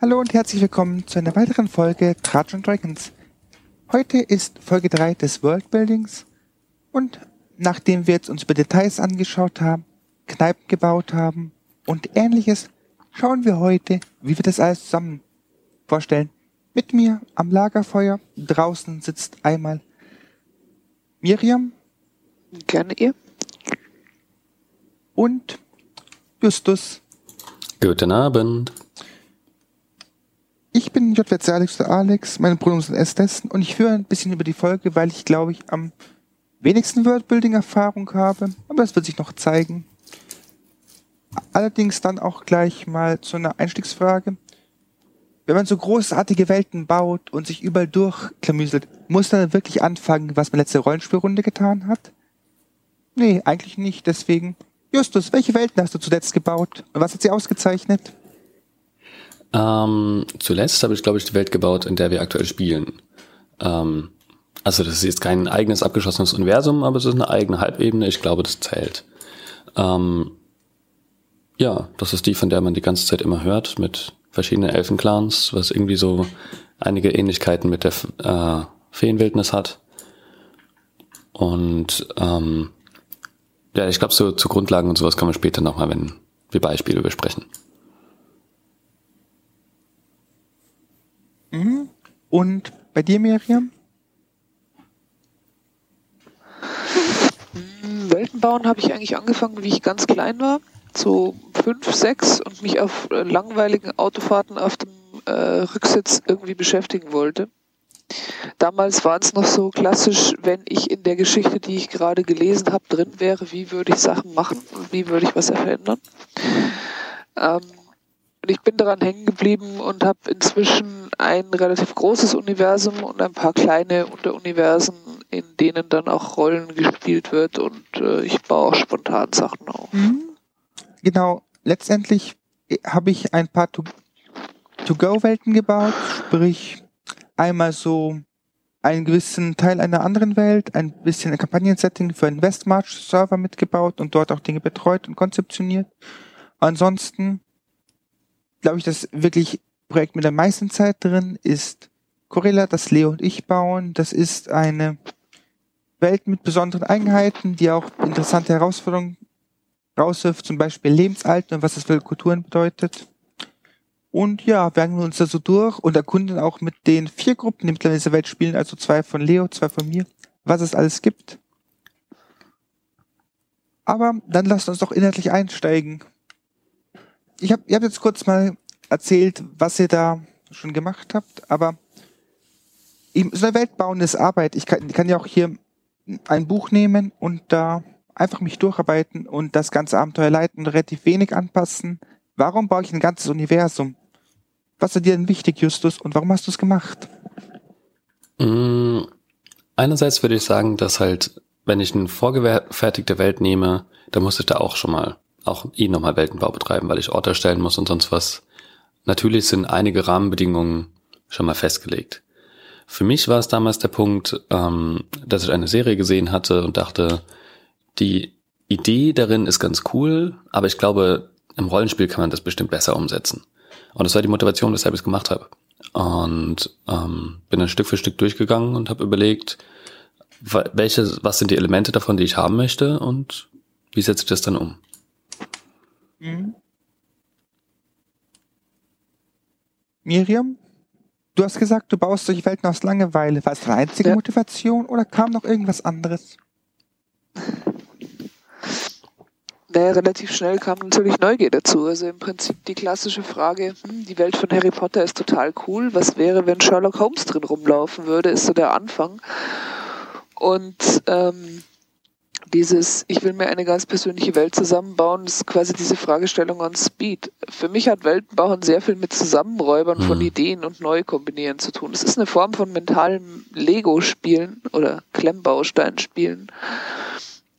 Hallo und herzlich willkommen zu einer weiteren Folge Tratsch und Dragons. Heute ist Folge 3 des Worldbuildings und nachdem wir jetzt uns über Details angeschaut haben, Kneipen gebaut haben und ähnliches, schauen wir heute, wie wir das alles zusammen vorstellen. Mit mir am Lagerfeuer draußen sitzt einmal Miriam. Gerne ihr. Und Justus. Guten Abend. Ich bin JWC Alex oder Alex, meine Pronomen sind S-Testen und ich führe ein bisschen über die Folge, weil ich glaube ich am wenigsten Wordbuilding-Erfahrung habe, aber das wird sich noch zeigen. Allerdings dann auch gleich mal zu einer Einstiegsfrage. Wenn man so großartige Welten baut und sich überall durchklamüselt, muss man wirklich anfangen, was man letzte Rollenspielrunde getan hat? Nee, eigentlich nicht. Deswegen, Justus, welche Welten hast du zuletzt gebaut und was hat sie ausgezeichnet? Ähm, zuletzt habe ich, glaube ich, die Welt gebaut, in der wir aktuell spielen. Ähm, also das ist jetzt kein eigenes abgeschlossenes Universum, aber es ist eine eigene Halbebene. Ich glaube, das zählt. Ähm, ja, das ist die, von der man die ganze Zeit immer hört, mit verschiedenen Elfenclans, was irgendwie so einige Ähnlichkeiten mit der äh, Feenwildnis hat. Und ähm, ja, ich glaube, so zu Grundlagen und sowas kann man später nochmal, wenn wir Beispiele besprechen. Mhm. Und bei dir, Miriam? Hm, Welten bauen habe ich eigentlich angefangen, wie ich ganz klein war, so fünf, sechs und mich auf äh, langweiligen Autofahrten auf dem äh, Rücksitz irgendwie beschäftigen wollte. Damals war es noch so klassisch, wenn ich in der Geschichte, die ich gerade gelesen habe, drin wäre, wie würde ich Sachen machen und wie würde ich was verändern. Ähm, und ich bin daran hängen geblieben und habe inzwischen ein relativ großes Universum und ein paar kleine Unteruniversen, in denen dann auch Rollen gespielt wird und äh, ich baue auch spontan Sachen auf. Mhm. Genau, letztendlich äh, habe ich ein paar To-Go-Welten gebaut, sprich einmal so einen gewissen Teil einer anderen Welt, ein bisschen ein Kampagnensetting für einen Westmarch-Server mitgebaut und dort auch Dinge betreut und konzeptioniert. Ansonsten glaube ich, das wirklich Projekt mit der meisten Zeit drin ist Corella, das Leo und ich bauen. Das ist eine Welt mit besonderen Eigenheiten, die auch interessante Herausforderungen rauswirft, zum Beispiel Lebensalter und was das für Kulturen bedeutet. Und ja, werden wir uns da so durch und erkunden auch mit den vier Gruppen, die mittlerweile in dieser Welt spielen, also zwei von Leo, zwei von mir, was es alles gibt. Aber dann lasst uns doch inhaltlich einsteigen ich habe ihr habt jetzt kurz mal erzählt, was ihr da schon gemacht habt, aber so eine Weltbauen ist Arbeit. Ich kann, ich kann ja auch hier ein Buch nehmen und da einfach mich durcharbeiten und das ganze Abenteuer leiten und relativ wenig anpassen. Warum baue ich ein ganzes Universum? Was ist dir denn wichtig, Justus, und warum hast du es gemacht? Mm, einerseits würde ich sagen, dass halt, wenn ich eine vorgefertigte Welt nehme, dann muss ich da auch schon mal auch eh nochmal Weltenbau betreiben, weil ich Orte erstellen muss und sonst was. Natürlich sind einige Rahmenbedingungen schon mal festgelegt. Für mich war es damals der Punkt, ähm, dass ich eine Serie gesehen hatte und dachte, die Idee darin ist ganz cool, aber ich glaube, im Rollenspiel kann man das bestimmt besser umsetzen. Und das war die Motivation, weshalb ich es gemacht habe. Und ähm, bin dann Stück für Stück durchgegangen und habe überlegt, welche, was sind die Elemente davon, die ich haben möchte und wie setze ich das dann um. Mhm. Miriam, du hast gesagt, du baust solche Welten aus Langeweile. War es deine einzige ja. Motivation oder kam noch irgendwas anderes? Naja, relativ schnell kam natürlich Neugier dazu. Also im Prinzip die klassische Frage, hm, die Welt von Harry Potter ist total cool. Was wäre, wenn Sherlock Holmes drin rumlaufen würde, ist so der Anfang. Und ähm, dieses, ich will mir eine ganz persönliche Welt zusammenbauen, ist quasi diese Fragestellung an Speed. Für mich hat Weltenbauen sehr viel mit Zusammenräubern mhm. von Ideen und Neukombinieren zu tun. Es ist eine Form von mentalem Lego-Spielen oder Klemmbaustein-Spielen,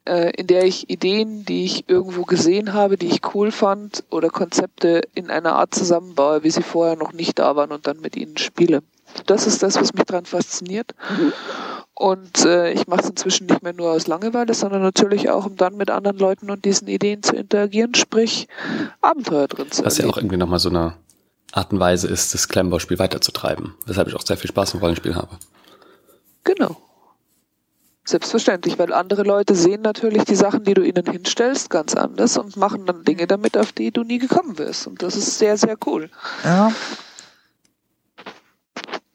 äh, in der ich Ideen, die ich irgendwo gesehen habe, die ich cool fand, oder Konzepte in einer Art zusammenbaue, wie sie vorher noch nicht da waren und dann mit ihnen spiele. Das ist das, was mich daran fasziniert. Mhm. Und äh, ich mache es inzwischen nicht mehr nur aus Langeweile, sondern natürlich auch, um dann mit anderen Leuten und diesen Ideen zu interagieren, sprich Abenteuer drin zu Was ja auch irgendwie nochmal so eine Art und Weise ist, das Klemmbauspiel weiterzutreiben. Weshalb ich auch sehr viel Spaß im Rollenspiel habe. Genau. Selbstverständlich, weil andere Leute sehen natürlich die Sachen, die du ihnen hinstellst, ganz anders und machen dann Dinge damit, auf die du nie gekommen wirst. Und das ist sehr, sehr cool. Ja.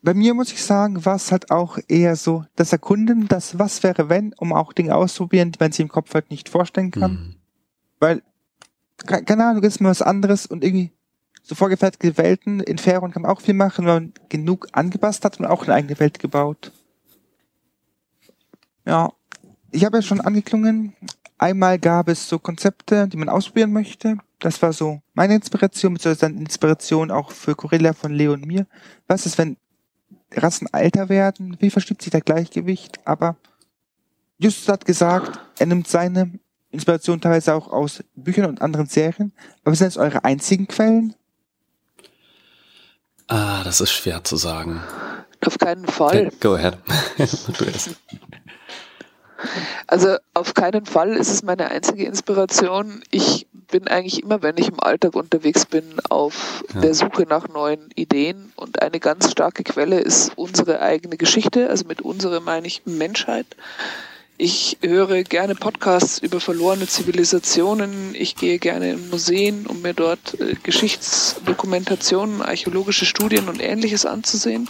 Bei mir muss ich sagen, war es halt auch eher so das Erkunden, das Was wäre wenn, um auch Dinge auszuprobieren, die man sich im Kopf halt nicht vorstellen kann. Mhm. Weil, ke- keine Ahnung, ist mal was anderes und irgendwie so vorgefertigte Welten in Faerun kann man auch viel machen, wenn man genug angepasst hat und auch eine eigene Welt gebaut. Ja, ich habe ja schon angeklungen, einmal gab es so Konzepte, die man ausprobieren möchte. Das war so meine Inspiration, beziehungsweise dann Inspiration auch für Corella von Leo und mir. Was ist, wenn Rassen älter werden? Wie verschiebt sich der Gleichgewicht? Aber Justus hat gesagt, er nimmt seine Inspiration teilweise auch aus Büchern und anderen Serien. Aber sind jetzt eure einzigen Quellen? Ah, das ist schwer zu sagen. Auf keinen Fall. Go ahead. du erst. Also auf keinen Fall ist es meine einzige Inspiration. Ich bin eigentlich immer, wenn ich im Alltag unterwegs bin, auf Ja. der Suche nach neuen Ideen. Und eine ganz starke Quelle ist unsere eigene Geschichte. Also mit unsere meine ich Menschheit. Ich höre gerne Podcasts über verlorene Zivilisationen. Ich gehe gerne in Museen, um mir dort äh, Geschichtsdokumentationen, archäologische Studien und ähnliches anzusehen.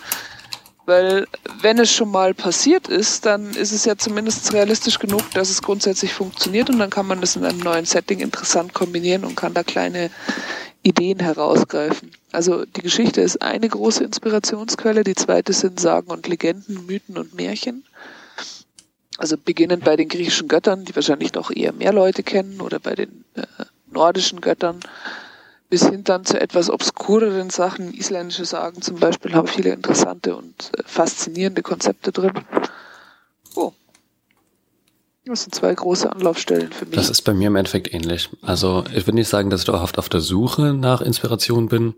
Weil wenn es schon mal passiert ist, dann ist es ja zumindest realistisch genug, dass es grundsätzlich funktioniert und dann kann man das in einem neuen Setting interessant kombinieren und kann da kleine Ideen herausgreifen. Also die Geschichte ist eine große Inspirationsquelle, die zweite sind Sagen und Legenden, Mythen und Märchen. Also beginnend bei den griechischen Göttern, die wahrscheinlich noch eher mehr Leute kennen, oder bei den äh, nordischen Göttern, bis hin dann zu etwas obskureren Sachen. Isländische Sagen zum Beispiel haben viele interessante und äh, faszinierende Konzepte drin. Oh. Das sind zwei große Anlaufstellen für mich. Das ist bei mir im Endeffekt ähnlich. Also ich würde nicht sagen, dass ich dauerhaft auf der Suche nach Inspiration bin.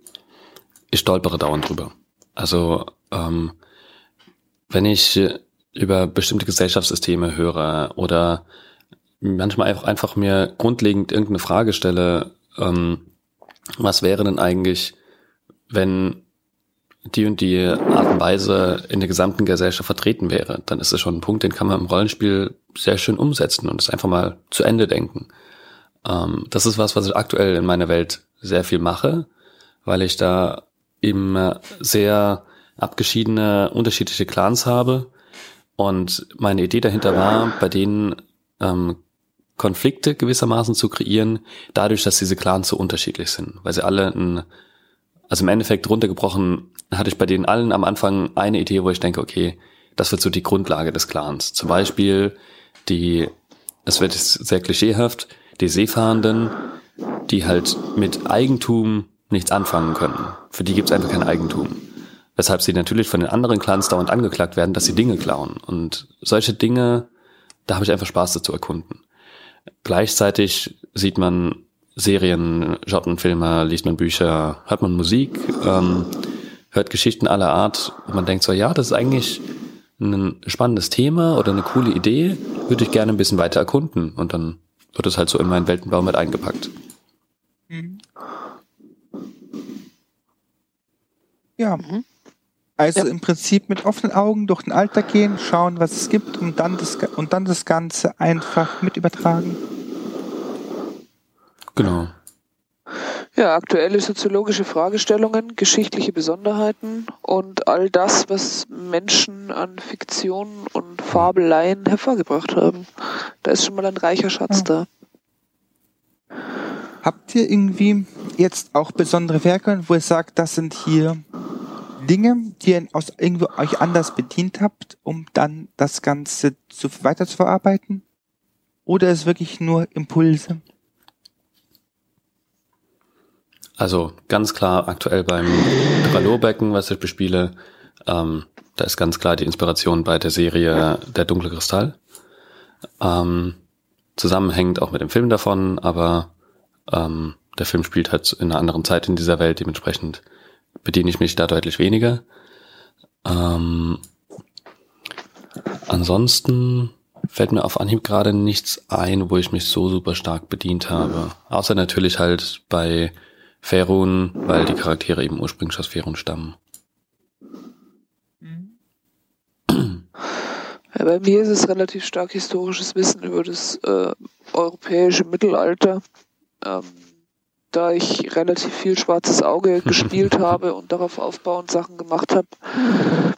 Ich stolpere dauernd drüber. Also ähm, wenn ich über bestimmte Gesellschaftssysteme höre oder manchmal einfach, einfach mir grundlegend irgendeine Frage stelle, ähm, was wäre denn eigentlich, wenn die und die Art und Weise in der gesamten Gesellschaft vertreten wäre, dann ist es schon ein Punkt, den kann man im Rollenspiel sehr schön umsetzen und es einfach mal zu Ende denken. Ähm, das ist was, was ich aktuell in meiner Welt sehr viel mache, weil ich da eben sehr abgeschiedene, unterschiedliche Clans habe. Und meine Idee dahinter war, bei denen ähm, Konflikte gewissermaßen zu kreieren, dadurch, dass diese Clans so unterschiedlich sind, weil sie alle ein, also im Endeffekt runtergebrochen, hatte ich bei denen allen am Anfang eine Idee, wo ich denke, okay, das wird so die Grundlage des Clans. Zum Beispiel die, es wird sehr klischeehaft, die Seefahrenden, die halt mit Eigentum nichts anfangen können. Für die gibt es einfach kein Eigentum. Weshalb sie natürlich von den anderen Clans dauernd angeklagt werden, dass sie Dinge klauen. Und solche Dinge, da habe ich einfach Spaß dazu erkunden. Gleichzeitig sieht man Serien, schaut man Filme, liest man Bücher, hört man Musik, ähm, hört Geschichten aller Art und man denkt so, ja, das ist eigentlich ein spannendes Thema oder eine coole Idee, würde ich gerne ein bisschen weiter erkunden und dann wird es halt so in meinen Weltenbau mit eingepackt. Ja. Mhm. Also Ja. im Prinzip mit offenen Augen durch den Alltag gehen, schauen, was es gibt und dann das, und dann das Ganze einfach mit übertragen. Genau. Ja, aktuelle soziologische Fragestellungen, geschichtliche Besonderheiten und all das, was Menschen an Fiktion und Fabeleien hervorgebracht haben. Da ist schon mal ein reicher Schatz Ja. da. Habt ihr irgendwie jetzt auch besondere Werke, wo ihr sagt, das sind hier Dinge, die ihr aus irgendwo euch anders bedient habt, um dann das Ganze zu, weiter zu verarbeiten? Oder ist wirklich nur Impulse? Also ganz klar aktuell beim Dralurbecken, was ich bespiele, ähm, da ist ganz klar die Inspiration bei der Serie Der dunkle Kristall. Ähm, zusammenhängt auch mit dem Film davon, aber ähm, der Film spielt halt in einer anderen Zeit in dieser Welt, dementsprechend bediene ich mich da deutlich weniger. Ähm, ansonsten fällt mir auf Anhieb gerade nichts ein, wo ich mich so super stark bedient habe. Außer natürlich halt bei Ferun, weil die Charaktere eben ursprünglich aus Ferun stammen. Ja, bei mir ist es relativ stark historisches Wissen über das äh, europäische Mittelalter. Ähm, da ich relativ viel schwarzes Auge gespielt habe und darauf aufbauend Sachen gemacht habe,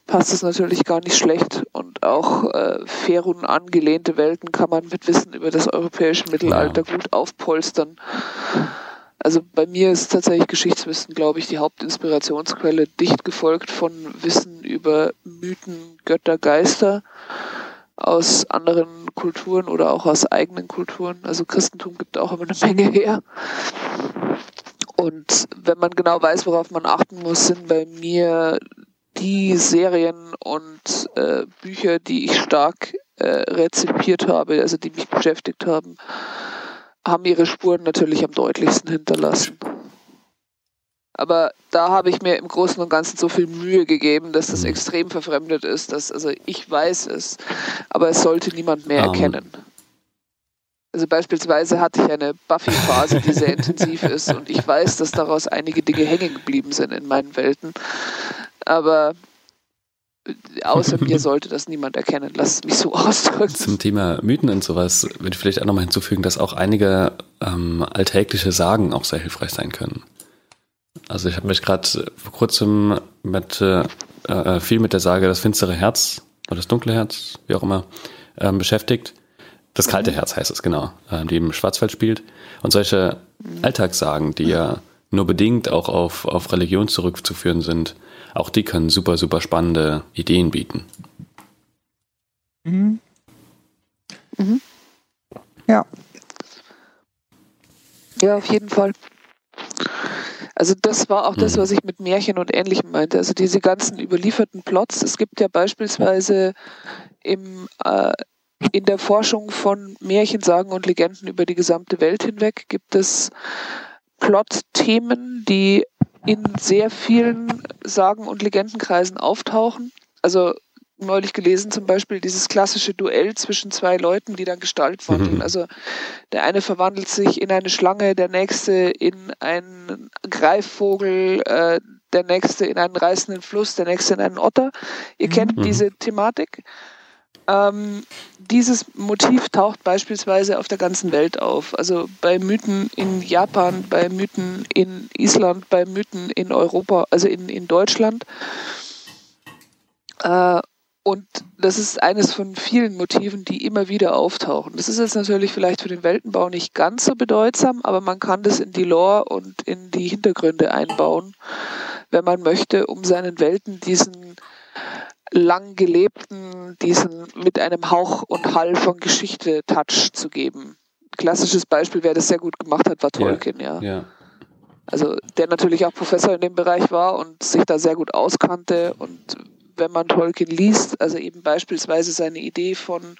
passt es natürlich gar nicht schlecht. Und auch äh, Ferun angelehnte Welten kann man mit Wissen über das europäische Mittelalter ja. gut aufpolstern. Also bei mir ist tatsächlich Geschichtswissen, glaube ich, die Hauptinspirationsquelle, dicht gefolgt von Wissen über Mythen, Götter, Geister aus anderen Kulturen oder auch aus eigenen Kulturen. Also Christentum gibt auch immer eine Menge her. Und wenn man genau weiß, worauf man achten muss, sind bei mir die Serien und äh, Bücher, die ich stark äh, rezipiert habe, also die mich beschäftigt haben, haben ihre Spuren natürlich am deutlichsten hinterlassen. Aber da habe ich mir im Großen und Ganzen so viel Mühe gegeben, dass das mhm. extrem verfremdet ist, dass also ich weiß es, aber es sollte niemand mehr um. erkennen. Also beispielsweise hatte ich eine Buffy-Phase, die sehr intensiv ist und ich weiß, dass daraus einige Dinge hängen geblieben sind in meinen Welten. Aber außer mir sollte das niemand erkennen. Lass es mich so ausdrücken. Zum Thema Mythen und sowas würde ich vielleicht auch nochmal hinzufügen, dass auch einige ähm, alltägliche Sagen auch sehr hilfreich sein können. Also ich habe mich gerade vor kurzem mit äh, äh, viel mit der Sage das finstere Herz oder das dunkle Herz, wie auch immer, ähm, beschäftigt. Das kalte Herz heißt es, genau, äh, die im Schwarzwald spielt. Und solche Alltagssagen, die ja nur bedingt auch auf, auf Religion zurückzuführen sind, auch die können super, super spannende Ideen bieten. Mhm. Mhm. Ja. Ja, auf jeden Fall. Also das war auch das, mhm. was ich mit Märchen und Ähnlichem meinte. Also diese ganzen überlieferten Plots. Es gibt ja beispielsweise im, äh, in der Forschung von Märchen, Sagen und Legenden über die gesamte Welt hinweg gibt es Plot-Themen, die in sehr vielen Sagen- und Legendenkreisen auftauchen. Also neulich gelesen zum Beispiel dieses klassische Duell zwischen zwei Leuten, die dann Gestalt wandeln. Mhm. Also der eine verwandelt sich in eine Schlange, der nächste in einen Greifvogel, äh, der nächste in einen reißenden Fluss, der nächste in einen Otter. Ihr kennt mhm. diese Thematik. Ähm, dieses Motiv taucht beispielsweise auf der ganzen Welt auf. Also bei Mythen in Japan, bei Mythen in Island, bei Mythen in Europa, also in, in Deutschland. Äh, und das ist eines von vielen Motiven, die immer wieder auftauchen. Das ist jetzt natürlich vielleicht für den Weltenbau nicht ganz so bedeutsam, aber man kann das in die Lore und in die Hintergründe einbauen, wenn man möchte, um seinen Welten diesen lang gelebten, diesen mit einem Hauch und Hall von Geschichte Touch zu geben. Klassisches Beispiel, wer das sehr gut gemacht hat, war Tolkien, ja. ja. Also der natürlich auch Professor in dem Bereich war und sich da sehr gut auskannte. Und wenn man Tolkien liest, also eben beispielsweise seine Idee von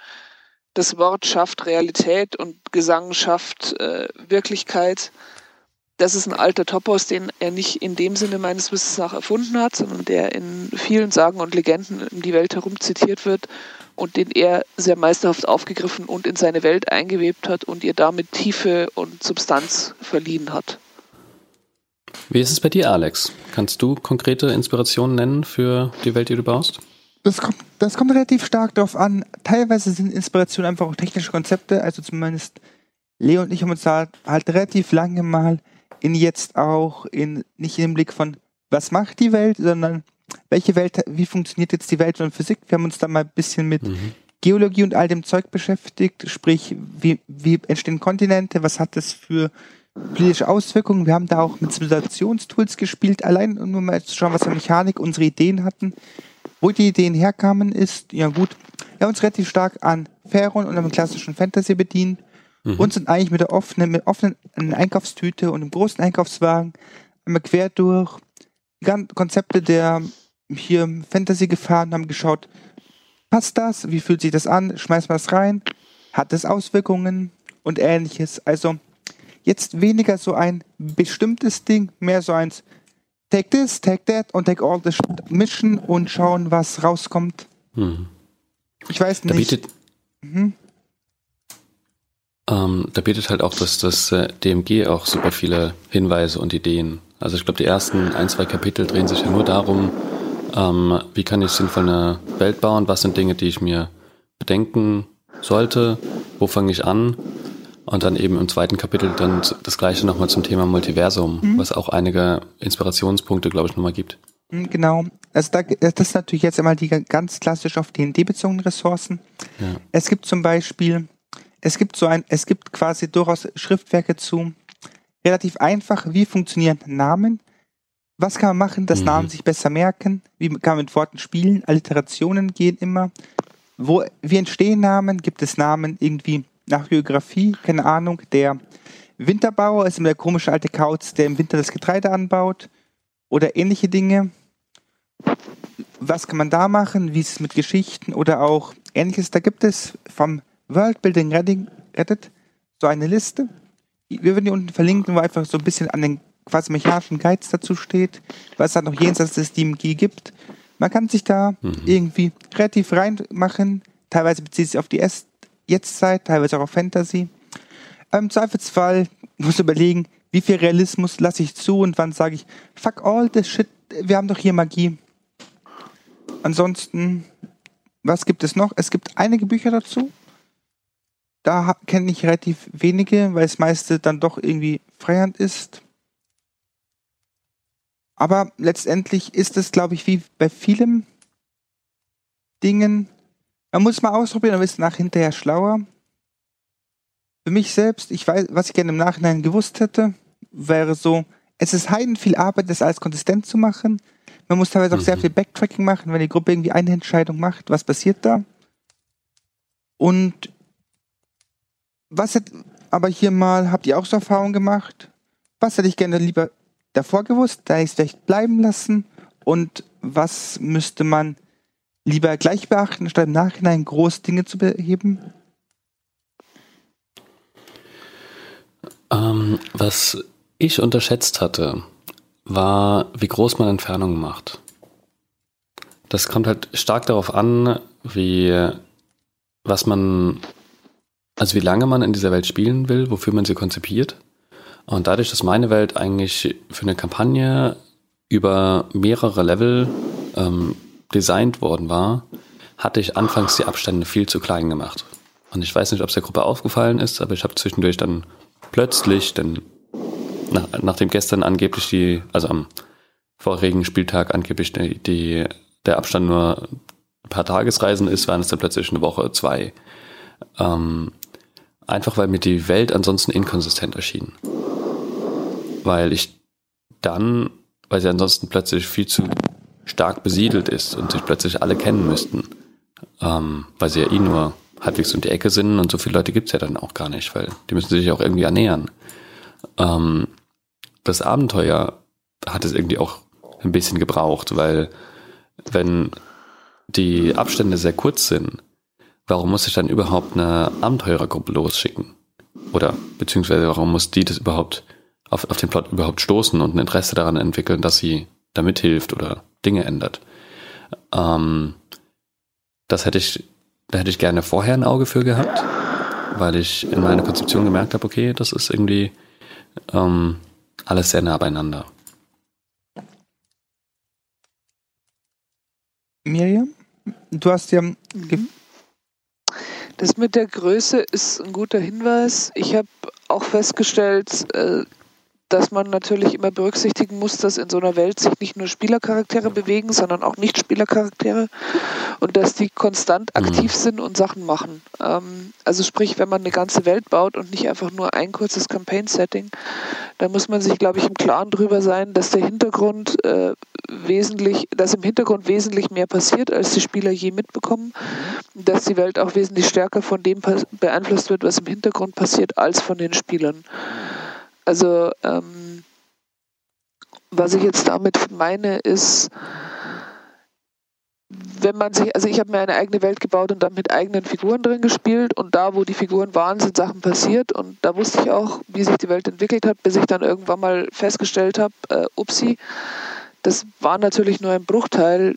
das Wort schafft Realität und Gesang schafft äh, Wirklichkeit, das ist ein alter Topos, den er nicht in dem Sinne meines Wissens nach erfunden hat, sondern der in vielen Sagen und Legenden in die Welt herum zitiert wird und den er sehr meisterhaft aufgegriffen und in seine Welt eingewebt hat und ihr damit Tiefe und Substanz verliehen hat. Wie ist es bei dir, Alex? Kannst du konkrete Inspirationen nennen für die Welt, die du baust? Das kommt, das kommt relativ stark darauf an. Teilweise sind Inspirationen einfach auch technische Konzepte, also zumindest Leo und ich haben uns halt, halt relativ lange mal in jetzt auch in nicht im Blick von was macht die Welt, sondern welche Welt, wie funktioniert jetzt die Welt und Physik? Wir haben uns da mal ein bisschen mit mhm. Geologie und all dem Zeug beschäftigt, sprich, wie, wie entstehen Kontinente, was hat das für politische Auswirkungen. Wir haben da auch mit Simulationstools gespielt, allein nur mal zu schauen, was für Mechanik unsere Ideen hatten. Wo die Ideen herkamen, ist, ja gut, wir haben uns relativ stark an Pharaon und einem klassischen Fantasy bedient mhm. und sind eigentlich mit der offenen, mit offenen Einkaufstüte und einem großen Einkaufswagen einmal quer durch die ganzen Konzepte der hier Fantasy gefahren, haben geschaut, passt das? Wie fühlt sich das an? Schmeißen wir es rein? Hat es Auswirkungen und ähnliches? Also jetzt weniger so ein bestimmtes Ding, mehr so eins Take this, take that und take all this mischen und schauen, was rauskommt. Mhm. Ich weiß nicht. Da bietet, mhm. Ähm, da bietet halt auch das, das äh, DMG auch super viele Hinweise und Ideen. Also ich glaube, die ersten ein, zwei Kapitel drehen sich ja nur darum, ähm, wie kann ich sinnvoll eine Welt bauen, was sind Dinge, die ich mir bedenken sollte, wo fange ich an und dann eben im zweiten Kapitel dann das gleiche nochmal zum Thema Multiversum, mhm. was auch einige Inspirationspunkte, glaube ich, nochmal gibt. Mhm, genau. Also da, das ist natürlich jetzt einmal die ganz klassisch auf D&D-bezogenen Ressourcen. Ja. Es gibt zum Beispiel, es gibt so ein, es gibt quasi durchaus Schriftwerke zu relativ einfach, wie funktionieren Namen, was kann man machen, dass mhm. Namen sich besser merken, wie kann man mit Worten spielen, Alliterationen gehen immer. Wo, wie entstehen Namen? Gibt es Namen irgendwie nach Geografie? Keine Ahnung. Der Winterbauer ist immer der komische alte Kauz, der im Winter das Getreide anbaut oder ähnliche Dinge. Was kann man da machen? Wie ist es mit Geschichten oder auch ähnliches? Da gibt es vom Worldbuilding Reddit so eine Liste. Wir würden die unten verlinken, wo einfach so ein bisschen an den quasi mechanischen Geiz dazu steht, was halt noch jenseits des DMG gibt. Man kann sich da mhm. irgendwie kreativ reinmachen. Teilweise bezieht es sich auf die Jetztzeit, teilweise auch auf Fantasy. Im Zweifelsfall muss überlegen, wie viel Realismus lasse ich zu und wann sage ich, fuck all this shit, wir haben doch hier Magie. Ansonsten, was gibt es noch? Es gibt einige Bücher dazu. Da kenne ich relativ wenige, weil das meiste dann doch irgendwie Freihand ist. Aber letztendlich ist es, glaube ich, wie bei vielen Dingen, man muss mal ausprobieren, dann ist nach hinterher schlauer. Für mich selbst, ich weiß, was ich gerne im Nachhinein gewusst hätte, wäre so, es ist heiden viel Arbeit, das alles konsistent zu machen. Man muss teilweise auch mhm. sehr viel Backtracking machen, wenn die Gruppe irgendwie eine Entscheidung macht, was passiert da? Und was hat, aber hier mal, habt ihr auch so Erfahrungen gemacht? Was hätte ich gerne lieber davor gewusst, da ich es vielleicht bleiben lassen? Und was müsste man lieber gleich beachten, statt im Nachhinein groß Dinge zu beheben? Ähm, was ich unterschätzt hatte, war, wie groß man Entfernungen macht. Das kommt halt stark darauf an, wie, was man, also wie lange man in dieser Welt spielen will, wofür man sie konzipiert. Und dadurch, dass meine Welt eigentlich für eine Kampagne über mehrere Level ähm, designt worden war, hatte ich anfangs die Abstände viel zu klein gemacht. Und ich weiß nicht, ob es der Gruppe aufgefallen ist, aber ich habe zwischendurch dann plötzlich, denn nach, nachdem gestern angeblich die, also am vorigen Spieltag angeblich die, die, der Abstand nur ein paar Tagesreisen ist, waren es dann plötzlich eine Woche, zwei. Ähm, einfach weil mir die Welt ansonsten inkonsistent erschien weil ich dann, weil sie ansonsten plötzlich viel zu stark besiedelt ist und sich plötzlich alle kennen müssten, ähm, weil sie ja eh nur halbwegs um die Ecke sind und so viele Leute gibt es ja dann auch gar nicht, weil die müssen sich auch irgendwie ernähren. Ähm, das Abenteuer hat es irgendwie auch ein bisschen gebraucht, weil wenn die Abstände sehr kurz sind, warum muss ich dann überhaupt eine Abenteurergruppe losschicken? Oder beziehungsweise warum muss die das überhaupt auf, auf den Plot überhaupt stoßen und ein Interesse daran entwickeln, dass sie da mithilft oder Dinge ändert. Ähm, das hätte ich, da hätte ich gerne vorher ein Auge für gehabt, weil ich in meiner Konzeption gemerkt habe, okay, das ist irgendwie ähm, alles sehr nah beieinander. Miriam, du hast ja. Mhm. Das mit der Größe ist ein guter Hinweis. Ich habe auch festgestellt, äh, dass man natürlich immer berücksichtigen muss, dass in so einer Welt sich nicht nur Spielercharaktere bewegen, sondern auch Nicht-Spielercharaktere und dass die konstant mhm. aktiv sind und Sachen machen. Ähm, also sprich, wenn man eine ganze Welt baut und nicht einfach nur ein kurzes Campaign-Setting, dann muss man sich, glaube ich, im Klaren darüber sein, dass der Hintergrund äh, wesentlich, dass im Hintergrund wesentlich mehr passiert, als die Spieler je mitbekommen, dass die Welt auch wesentlich stärker von dem beeinflusst wird, was im Hintergrund passiert, als von den Spielern. Also ähm, was ich jetzt damit meine, ist, wenn man sich, also ich habe mir eine eigene Welt gebaut und dann mit eigenen Figuren drin gespielt und da, wo die Figuren waren, sind Sachen passiert und da wusste ich auch, wie sich die Welt entwickelt hat, bis ich dann irgendwann mal festgestellt habe, äh, upsi, das war natürlich nur ein Bruchteil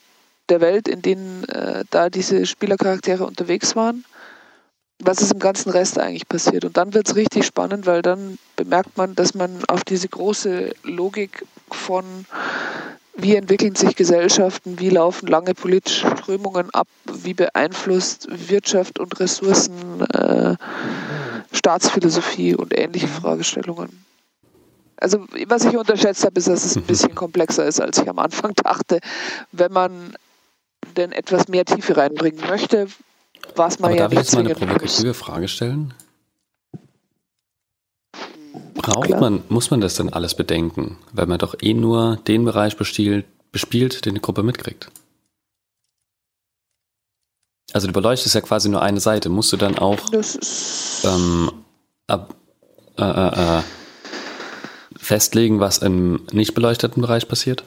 der Welt, in denen äh, da diese Spielercharaktere unterwegs waren. Was ist im ganzen Rest eigentlich passiert. Und dann wird es richtig spannend, weil dann bemerkt man, dass man auf diese große Logik von wie entwickeln sich Gesellschaften, wie laufen lange politische Strömungen ab, wie beeinflusst Wirtschaft und Ressourcen äh, Staatsphilosophie und ähnliche Fragestellungen. Also was ich unterschätzt habe, ist, dass es ein bisschen komplexer ist, als ich am Anfang dachte. Wenn man denn etwas mehr Tiefe reinbringen möchte, was man Aber ja darf ich jetzt mal eine provokative Frage stellen? Braucht Klar. man, muss man das denn alles bedenken, weil man doch eh nur den Bereich bespielt, bespielt, den die Gruppe mitkriegt? Also du beleuchtest ja quasi nur eine Seite. Musst du dann auch ähm, ab, äh, äh, äh, festlegen, was im nicht beleuchteten Bereich passiert?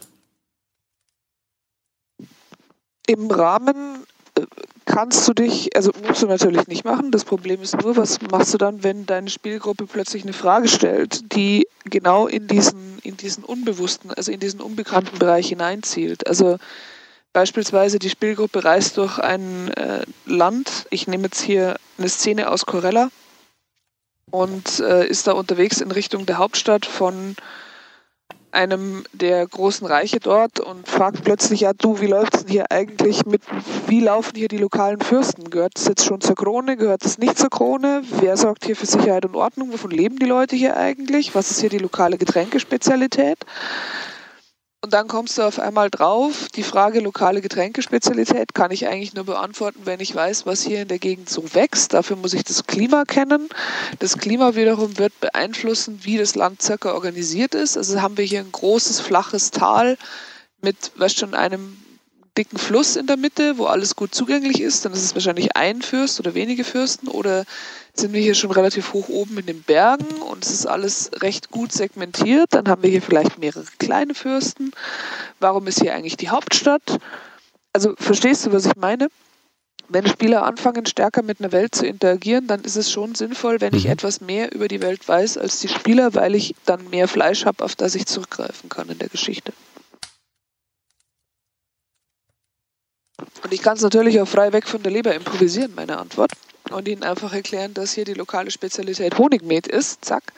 Im Rahmen äh, kannst du dich, also musst du natürlich nicht machen. Das Problem ist nur, was machst du dann, wenn deine Spielgruppe plötzlich eine Frage stellt, die genau in diesen, in diesen unbewussten, also in diesen unbekannten Bereich hineinzielt. Also beispielsweise die Spielgruppe reist durch ein äh, Land. Ich nehme jetzt hier eine Szene aus Corella und äh, ist da unterwegs in Richtung der Hauptstadt von einem der großen Reiche dort und fragt plötzlich, ja du, wie läuft es denn hier eigentlich mit, wie laufen hier die lokalen Fürsten? Gehört es jetzt schon zur Krone? Gehört es nicht zur Krone? Wer sorgt hier für Sicherheit und Ordnung? Wovon leben die Leute hier eigentlich? Was ist hier die lokale Getränkespezialität? Und dann kommst du auf einmal drauf, die Frage lokale Getränkespezialität kann ich eigentlich nur beantworten, wenn ich weiß, was hier in der Gegend so wächst. Dafür muss ich das Klima kennen. Das Klima wiederum wird beeinflussen, wie das Land circa organisiert ist. Also haben wir hier ein großes, flaches Tal mit, weißt schon, einem dicken Fluss in der Mitte, wo alles gut zugänglich ist, dann ist es wahrscheinlich ein Fürst oder wenige Fürsten oder sind wir hier schon relativ hoch oben in den Bergen und es ist alles recht gut segmentiert, dann haben wir hier vielleicht mehrere kleine Fürsten. Warum ist hier eigentlich die Hauptstadt? Also verstehst du, was ich meine? Wenn Spieler anfangen, stärker mit einer Welt zu interagieren, dann ist es schon sinnvoll, wenn ich Mhm. etwas mehr über die Welt weiß als die Spieler, weil ich dann mehr Fleisch habe, auf das ich zurückgreifen kann in der Geschichte. Und ich kann es natürlich auch frei weg von der Leber improvisieren, meine Antwort. Und ihnen einfach erklären, dass hier die lokale Spezialität Honigmet ist. Zack.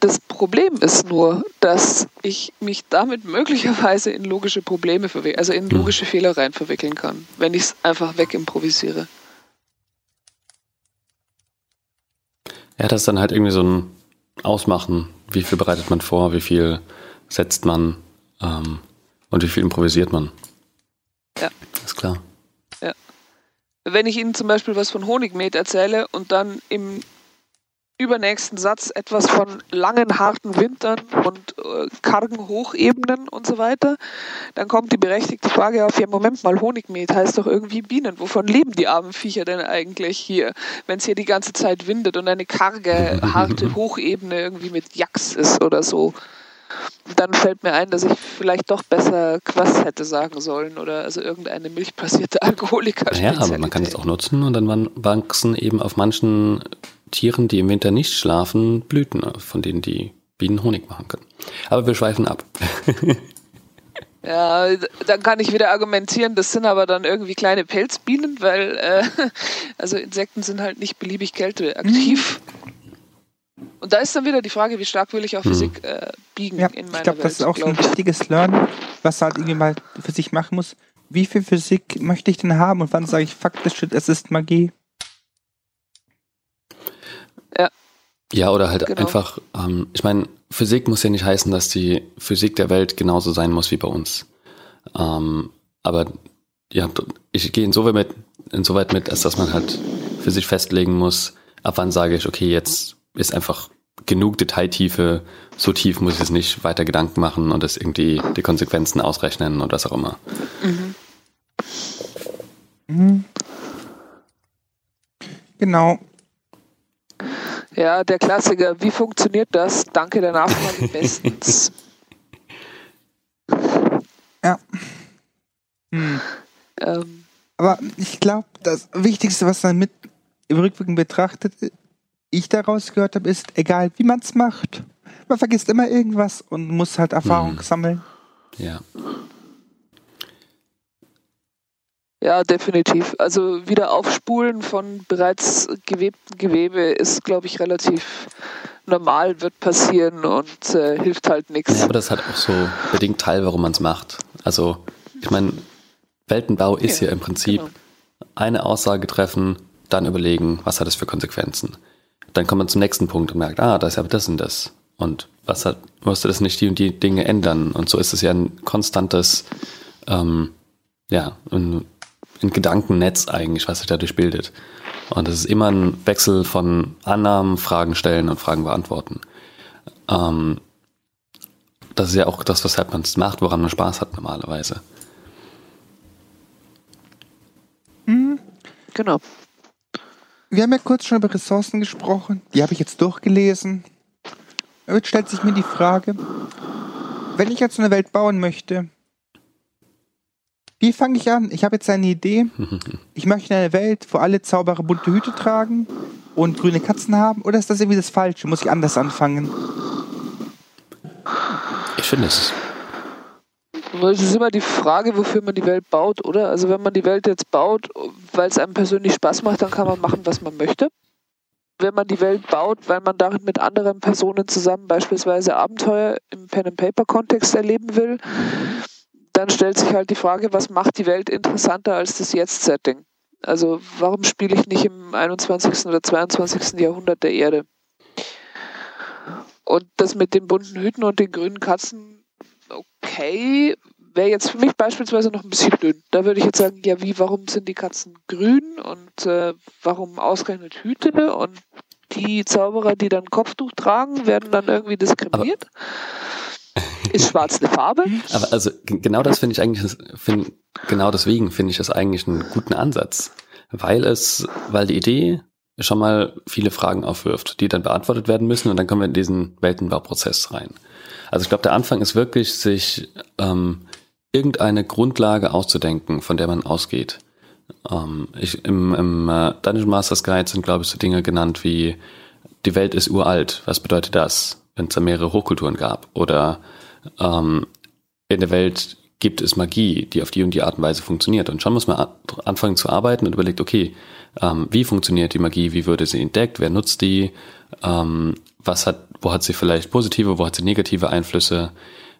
Das Problem ist nur, dass ich mich damit möglicherweise in logische Probleme verwickeln, also in Hm. logische Fehler rein verwickeln kann, wenn ich es einfach weg improvisiere. Ja, das ist dann halt irgendwie so ein Ausmachen. Wie viel bereitet man vor, wie viel setzt man ähm, und wie viel improvisiert man. Ja. Ist klar. Wenn ich Ihnen zum Beispiel was von Honigmet erzähle und dann im übernächsten Satz etwas von langen, harten Wintern und äh, kargen Hochebenen und so weiter, dann kommt die berechtigte Frage auf, ja Moment mal, Honigmet heißt doch irgendwie Bienen. Wovon leben die armen Viecher denn eigentlich hier, wenn es hier die ganze Zeit windet und eine karge, harte Hochebene irgendwie mit Jacks ist oder so? Dann fällt mir ein, dass ich vielleicht doch besser Quass hätte sagen sollen oder also irgendeine milchbasierte Alkoholiker. Ja, aber man kann es auch nutzen und dann wachsen eben auf manchen Tieren, die im Winter nicht schlafen, Blüten, von denen die Bienen Honig machen können. Aber wir schweifen ab. Ja, dann kann ich wieder argumentieren, das sind aber dann irgendwie kleine Pelzbienen, weil äh, also Insekten sind halt nicht beliebig kälteaktiv. Und da ist dann wieder die Frage, wie stark will ich auf Mhm. Physik äh, biegen Ja, in ich meiner glaube, Welt. das ist auch so ein ich. wichtiges Learning, was halt irgendwie mal für sich machen muss. Wie viel Physik möchte ich denn haben und wann sage ich, fuck this shit, es ist Magie? Ja, oder halt Genau. einfach, ähm, ich meine, Physik muss ja nicht heißen, dass die Physik der Welt genauso sein muss wie bei uns. Ähm, aber ja, ich gehe insoweit mit, insoweit mit, als dass man halt für sich festlegen muss, ab wann sage ich, okay, jetzt ist einfach genug Detailtiefe, so tief muss ich es nicht weiter Gedanken machen und das irgendwie die Konsequenzen ausrechnen und was auch immer. Mhm. Genau. Ja, der Klassiker. Wie funktioniert das? Danke der Nachfrage bestens. Ja. Hm. ähm, Aber ich glaube, das Wichtigste, was man mit im Rückblick betrachtet, ich daraus gehört habe, ist, egal wie man es macht, man vergisst immer irgendwas und muss halt Erfahrung Mhm. sammeln. Ja. Ja, definitiv. Also wieder Aufspulen von bereits gewebtem Gewebe ist, glaube ich, relativ normal, wird passieren und äh, hilft halt nichts. Ja, aber das hat auch so bedingt Teil, warum man es macht. Also, ich meine, Weltenbau ist ja, ja im Prinzip genau. eine Aussage treffen, dann überlegen, was hat es für Konsequenzen. Dann kommt man zum nächsten Punkt und merkt, ah, da ist aber das und das. Und was hat, musste das nicht die und die Dinge ändern? Und so ist es ja ein konstantes, ähm, ja, ein, ein Gedankennetz eigentlich, was sich dadurch bildet. Und es ist immer ein Wechsel von Annahmen, Fragen stellen und Fragen beantworten. Ähm, das ist ja auch das, was man macht, woran man Spaß hat normalerweise. Mhm. Genau. Wir haben ja kurz schon über Ressourcen gesprochen. Die habe ich jetzt durchgelesen. Jetzt stellt sich mir die Frage, wenn ich jetzt eine Welt bauen möchte, wie fange ich an? Ich habe jetzt eine Idee. Ich möchte eine Welt, wo alle Zauberer bunte Hüte tragen und grüne Katzen haben. Oder ist das irgendwie das Falsche? Muss ich anders anfangen? Ich finde es. Es ist immer die Frage, wofür man die Welt baut, oder? Also wenn man die Welt jetzt baut, weil es einem persönlich Spaß macht, dann kann man machen, was man möchte. Wenn man die Welt baut, weil man darin mit anderen Personen zusammen beispielsweise Abenteuer im Pen-and-Paper-Kontext erleben will, dann stellt sich halt die Frage, was macht die Welt interessanter als das Jetzt-Setting? Also warum spiele ich nicht im 21. oder 22. Jahrhundert der Erde? Und das mit den bunten Hüten und den grünen Katzen, okay, wäre jetzt für mich beispielsweise noch ein bisschen dünn. Da würde ich jetzt sagen, ja, wie, warum sind die Katzen grün und äh, warum ausgerechnet Hüte und die Zauberer, die dann Kopftuch tragen, werden dann irgendwie diskriminiert? Aber ist schwarz eine Farbe? Aber also genau das finde ich eigentlich, find, genau deswegen finde ich das eigentlich einen guten Ansatz. Weil es, weil die Idee schon mal viele Fragen aufwirft, die dann beantwortet werden müssen und dann kommen wir in diesen Weltenbauprozess rein. Also ich glaube, der Anfang ist wirklich, sich ähm, irgendeine Grundlage auszudenken, von der man ausgeht. Ähm, ich, Im im äh, Dungeon Masters Guide sind, glaube ich, so Dinge genannt wie die Welt ist uralt. Was bedeutet das, wenn es da mehrere Hochkulturen gab? Oder ähm, in der Welt gibt es Magie, die auf die und die Art und Weise funktioniert. Und schon muss man anfangen zu arbeiten und überlegt, okay, ähm, wie funktioniert die Magie, wie würde sie entdeckt, wer nutzt die, ähm, was hat, wo hat sie vielleicht positive, wo hat sie negative Einflüsse,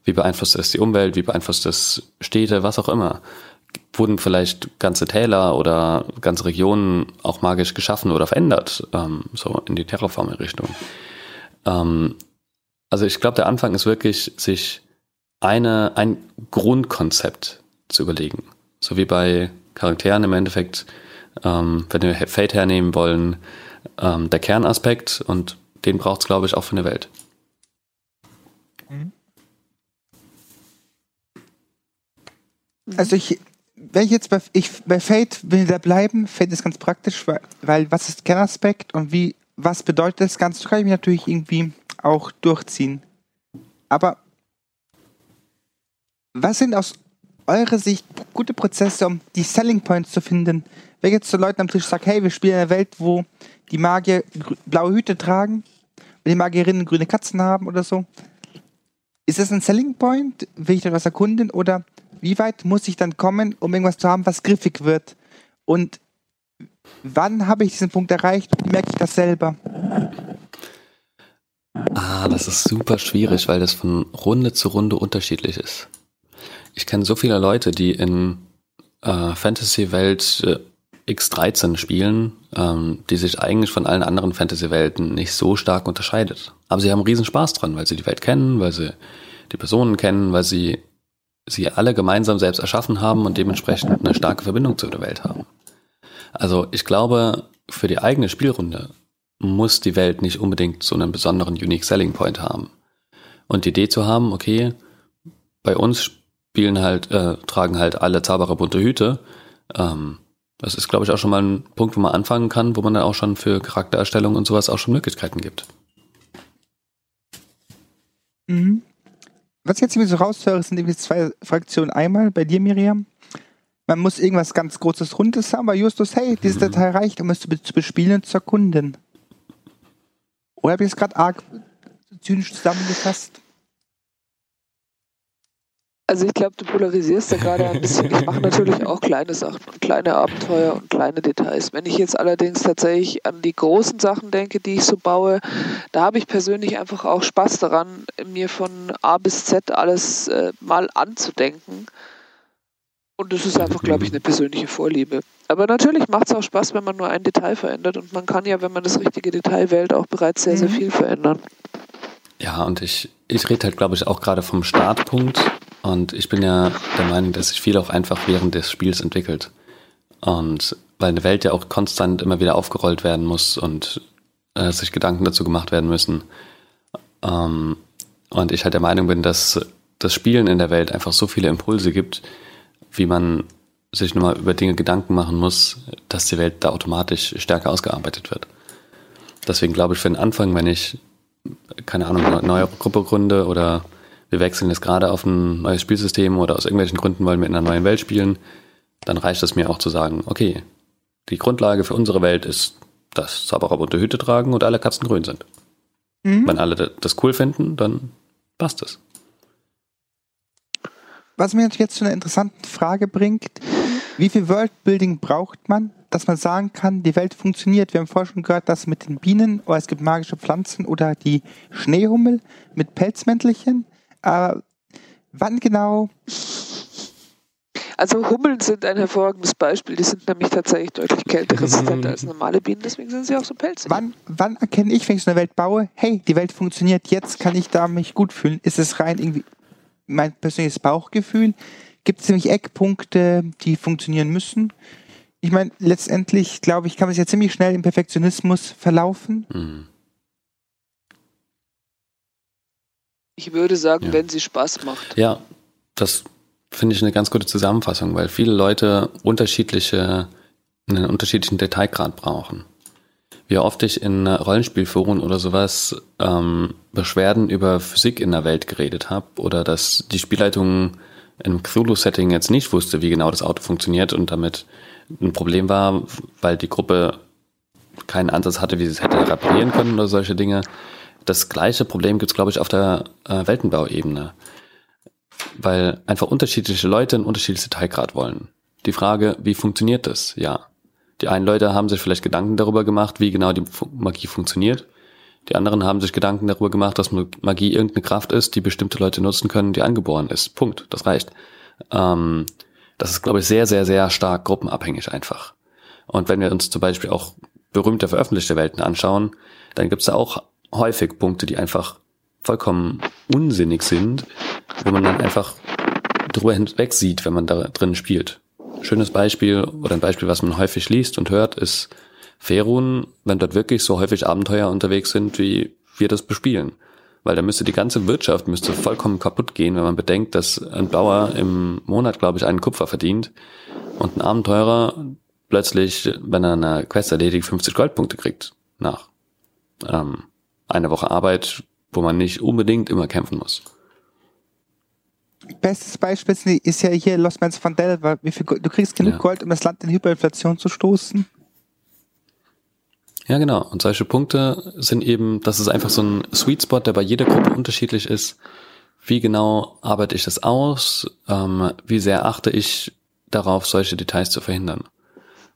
wie beeinflusst es die Umwelt, wie beeinflusst es Städte, was auch immer. Wurden vielleicht ganze Täler oder ganze Regionen auch magisch geschaffen oder verändert, ähm, so in die Terraforming-Richtung. Ähm, also ich glaube, der Anfang ist wirklich, sich eine, ein Grundkonzept zu überlegen. So wie bei Charakteren im Endeffekt, ähm, wenn wir Fate hernehmen wollen, ähm, der Kernaspekt und den braucht es, glaube ich, auch für eine Welt. Mhm. Also ich, wenn ich jetzt bei, ich, bei Fate will da bleiben, Fate ist ganz praktisch, weil, weil was ist Kernaspekt und wie, was bedeutet das Ganze, kann ich mich natürlich irgendwie auch durchziehen. Aber was sind aus eurer Sicht gute Prozesse, um die Selling Points zu finden? Wenn jetzt zu Leuten am Tisch sagt, hey, wir spielen in einer Welt, wo die Magier blaue Hüte tragen, wenn die Magierinnen grüne Katzen haben oder so. Ist das ein Selling Point? Will ich da was erkunden? Oder wie weit muss ich dann kommen, um irgendwas zu haben, was griffig wird? Und wann habe ich diesen Punkt erreicht? Wie merke ich das selber? Ah, das ist super schwierig, weil das von Runde zu Runde unterschiedlich ist. Ich kenne so viele Leute, die in äh, Fantasy-Welt äh, X13 spielen, ähm, die sich eigentlich von allen anderen Fantasy-Welten nicht so stark unterscheidet. Aber sie haben riesen Spaß dran, weil sie die Welt kennen, weil sie die Personen kennen, weil sie sie alle gemeinsam selbst erschaffen haben und dementsprechend eine starke Verbindung zu der Welt haben. Also ich glaube, für die eigene Spielrunde muss die Welt nicht unbedingt so einen besonderen Unique Selling Point haben. Und die Idee zu haben, okay, bei uns spielen halt, äh, tragen halt alle Zauberer bunte Hüte. Ähm, das ist, glaube ich, auch schon mal ein Punkt, wo man anfangen kann, wo man dann auch schon für Charaktererstellung und sowas auch schon Möglichkeiten gibt. Mhm. Was ich jetzt irgendwie so raushöre, sind irgendwie zwei Fraktionen. Einmal bei dir, Miriam, man muss irgendwas ganz Großes Rundes haben, weil Justus, hey, diese mhm. Datei reicht, um es zu, zu bespielen und zu erkunden. Oder habe ich es gerade arg zynisch zusammengefasst? Also ich glaube, du polarisierst da gerade ein bisschen. Ich mache natürlich auch kleine Sachen und kleine Abenteuer und kleine Details. Wenn ich jetzt allerdings tatsächlich an die großen Sachen denke, die ich so baue, da habe ich persönlich einfach auch Spaß daran, mir von A bis Z alles äh, mal anzudenken. Und das ist einfach, glaube ich, eine persönliche Vorliebe. Aber natürlich macht es auch Spaß, wenn man nur ein Detail verändert. Und man kann ja, wenn man das richtige Detail wählt, auch bereits sehr, sehr mhm. viel verändern. Ja, und ich, ich rede halt, glaube ich, auch gerade vom Startpunkt. Und ich bin ja der Meinung, dass sich viel auch einfach während des Spiels entwickelt. Und weil eine Welt ja auch konstant immer wieder aufgerollt werden muss und äh, sich Gedanken dazu gemacht werden müssen. Ähm, und ich halt der Meinung bin, dass das Spielen in der Welt einfach so viele Impulse gibt, wie man sich nur mal über Dinge Gedanken machen muss, dass die Welt da automatisch stärker ausgearbeitet wird. Deswegen glaube ich für den Anfang, wenn ich, keine Ahnung, eine neue Gruppe gründe oder wir wechseln jetzt gerade auf ein neues Spielsystem oder aus irgendwelchen Gründen wollen wir in einer neuen Welt spielen, dann reicht es mir auch zu sagen, okay, die Grundlage für unsere Welt ist, dass Zauberer bunte Hüte tragen und alle Katzen grün sind. Mhm. Wenn alle das cool finden, dann passt es. Was mir jetzt zu einer interessanten Frage bringt, wie viel Worldbuilding braucht man, dass man sagen kann, die Welt funktioniert? Wir haben vorher schon gehört, dass mit den Bienen, oder es gibt magische Pflanzen oder die Schneehummel mit Pelzmäntelchen. Äh, wann genau? Also Hummeln sind ein hervorragendes Beispiel. Die sind nämlich tatsächlich deutlich kälteresistenter als normale Bienen, deswegen sind sie auch so pelzig. Wann, wann erkenne ich, wenn ich so eine Welt baue, hey, die Welt funktioniert, jetzt kann ich da mich gut fühlen? Ist es rein irgendwie mein persönliches Bauchgefühl? Gibt es nämlich Eckpunkte, die funktionieren müssen? Ich meine, letztendlich, glaube ich, kann man sich ja ziemlich schnell im Perfektionismus verlaufen. Mhm. Ich würde sagen, ja. wenn sie Spaß macht. Ja, das finde ich eine ganz gute Zusammenfassung, weil viele Leute unterschiedliche, einen unterschiedlichen Detailgrad brauchen. Wie oft ich in Rollenspielforen oder sowas ähm, Beschwerden über Physik in der Welt geredet habe oder dass die Spielleitung im Cthulhu-Setting jetzt nicht wusste, wie genau das Auto funktioniert und damit ein Problem war, weil die Gruppe keinen Ansatz hatte, wie sie es hätte reparieren können oder solche Dinge. Das gleiche Problem gibt es, glaube ich, auf der äh, Weltenbauebene. Weil einfach unterschiedliche Leute ein unterschiedliches Detailgrad wollen. Die Frage, wie funktioniert das? Ja. Die einen Leute haben sich vielleicht Gedanken darüber gemacht, wie genau die Magie funktioniert. Die anderen haben sich Gedanken darüber gemacht, dass Magie irgendeine Kraft ist, die bestimmte Leute nutzen können, die angeboren ist. Punkt. Das reicht. Ähm, das ist, glaube ich, sehr, sehr, sehr stark gruppenabhängig einfach. Und wenn wir uns zum Beispiel auch berühmte veröffentlichte Welten anschauen, dann gibt es da auch häufig Punkte, die einfach vollkommen unsinnig sind, wo man dann einfach drüber hinweg sieht, wenn man da drin spielt. Schönes Beispiel oder ein Beispiel, was man häufig liest und hört, ist Ferun, wenn dort wirklich so häufig Abenteuer unterwegs sind, wie wir das bespielen. Weil da müsste die ganze Wirtschaft müsste vollkommen kaputt gehen, wenn man bedenkt, dass ein Bauer im Monat, glaube ich, einen Kupfer verdient und ein Abenteurer plötzlich, wenn er eine Quest erledigt, 50 Goldpunkte kriegt nach ähm, einer Woche Arbeit, wo man nicht unbedingt immer kämpfen muss. Bestes Beispiel ist ja hier Lost Mans von Delver. Du kriegst genug ja. Gold, um das Land in Hyperinflation zu stoßen. Ja, genau. Und solche Punkte sind eben, das ist einfach so ein Sweet Spot, der bei jeder Gruppe unterschiedlich ist. Wie genau arbeite ich das aus? Ähm, wie sehr achte ich darauf, solche Details zu verhindern?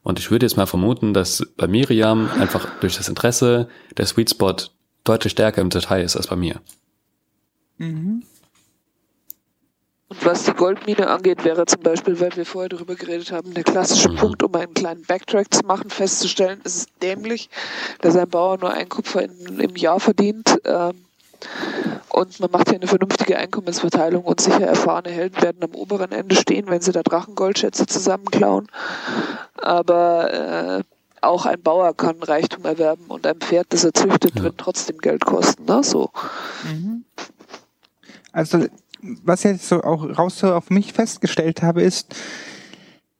Und ich würde jetzt mal vermuten, dass bei Miriam einfach durch das Interesse der Sweet Spot deutlich stärker im Detail ist als bei mir. Mhm. Und was die Goldmine angeht, wäre zum Beispiel, weil wir vorher darüber geredet haben, der klassische mhm. Punkt, um einen kleinen Backtrack zu machen, festzustellen, es ist dämlich, dass ein Bauer nur ein Kupfer in, im Jahr verdient. Ähm, und man macht hier eine vernünftige Einkommensverteilung und sicher erfahrene Helden werden am oberen Ende stehen, wenn sie da Drachengoldschätze zusammenklauen. Aber äh, auch ein Bauer kann Reichtum erwerben und ein Pferd, das er züchtet, ja. wird trotzdem Geld kosten. Ne? So. Mhm. Also was ich jetzt so auch raus so auf mich festgestellt habe, ist,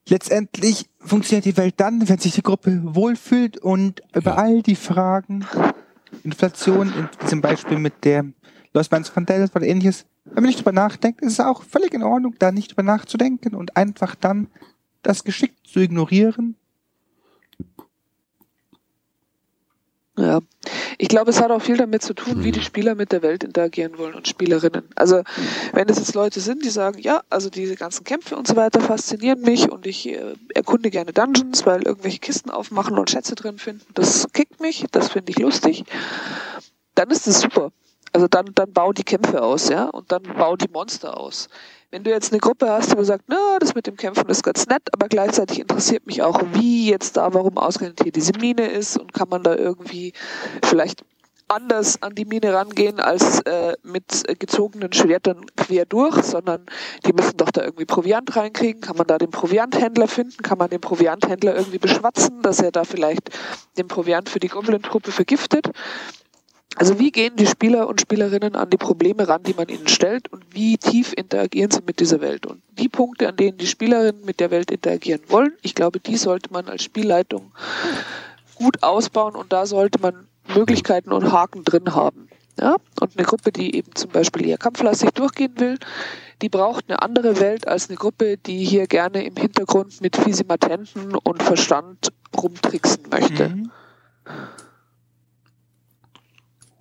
letztendlich funktioniert die Welt dann, wenn sich die Gruppe wohlfühlt und über all die Fragen, Inflation, in diesem Beispiel mit der Lost Mines von Dallas oder ähnliches, wenn man nicht drüber nachdenkt, ist es auch völlig in Ordnung, da nicht drüber nachzudenken und einfach dann das Geschick zu ignorieren Ja, Ich glaube, es hat auch viel damit zu tun, wie die Spieler mit der Welt interagieren wollen und Spielerinnen. Also wenn es jetzt Leute sind, die sagen, ja, also diese ganzen Kämpfe und so weiter faszinieren mich und ich äh, erkunde gerne Dungeons, weil irgendwelche Kisten aufmachen und Schätze drin finden, das kickt mich, das finde ich lustig, dann ist das super. Also dann, dann bau die Kämpfe aus, ja, und dann bau die Monster aus. Wenn du jetzt eine Gruppe hast, die sagt, na, das mit dem Kämpfen ist ganz nett, aber gleichzeitig interessiert mich auch, wie jetzt da, warum ausgerechnet hier diese Mine ist und kann man da irgendwie vielleicht anders an die Mine rangehen als äh, mit gezogenen Schwertern quer durch, sondern die müssen doch da irgendwie Proviant reinkriegen. Kann man da den Provianthändler finden? Kann man den Provianthändler irgendwie beschwatzen, dass er da vielleicht den Proviant für die Goblin-Truppe vergiftet? Also wie gehen die Spieler und Spielerinnen an die Probleme ran, die man ihnen stellt und wie tief interagieren sie mit dieser Welt? Und die Punkte, an denen die Spielerinnen mit der Welt interagieren wollen, ich glaube, die sollte man als Spielleitung gut ausbauen und da sollte man Möglichkeiten und Haken drin haben. Ja? Und eine Gruppe, die eben zum Beispiel eher kampflastig durchgehen will, die braucht eine andere Welt als eine Gruppe, die hier gerne im Hintergrund mit Fisimatenten und Verstand rumtricksen möchte. Mhm.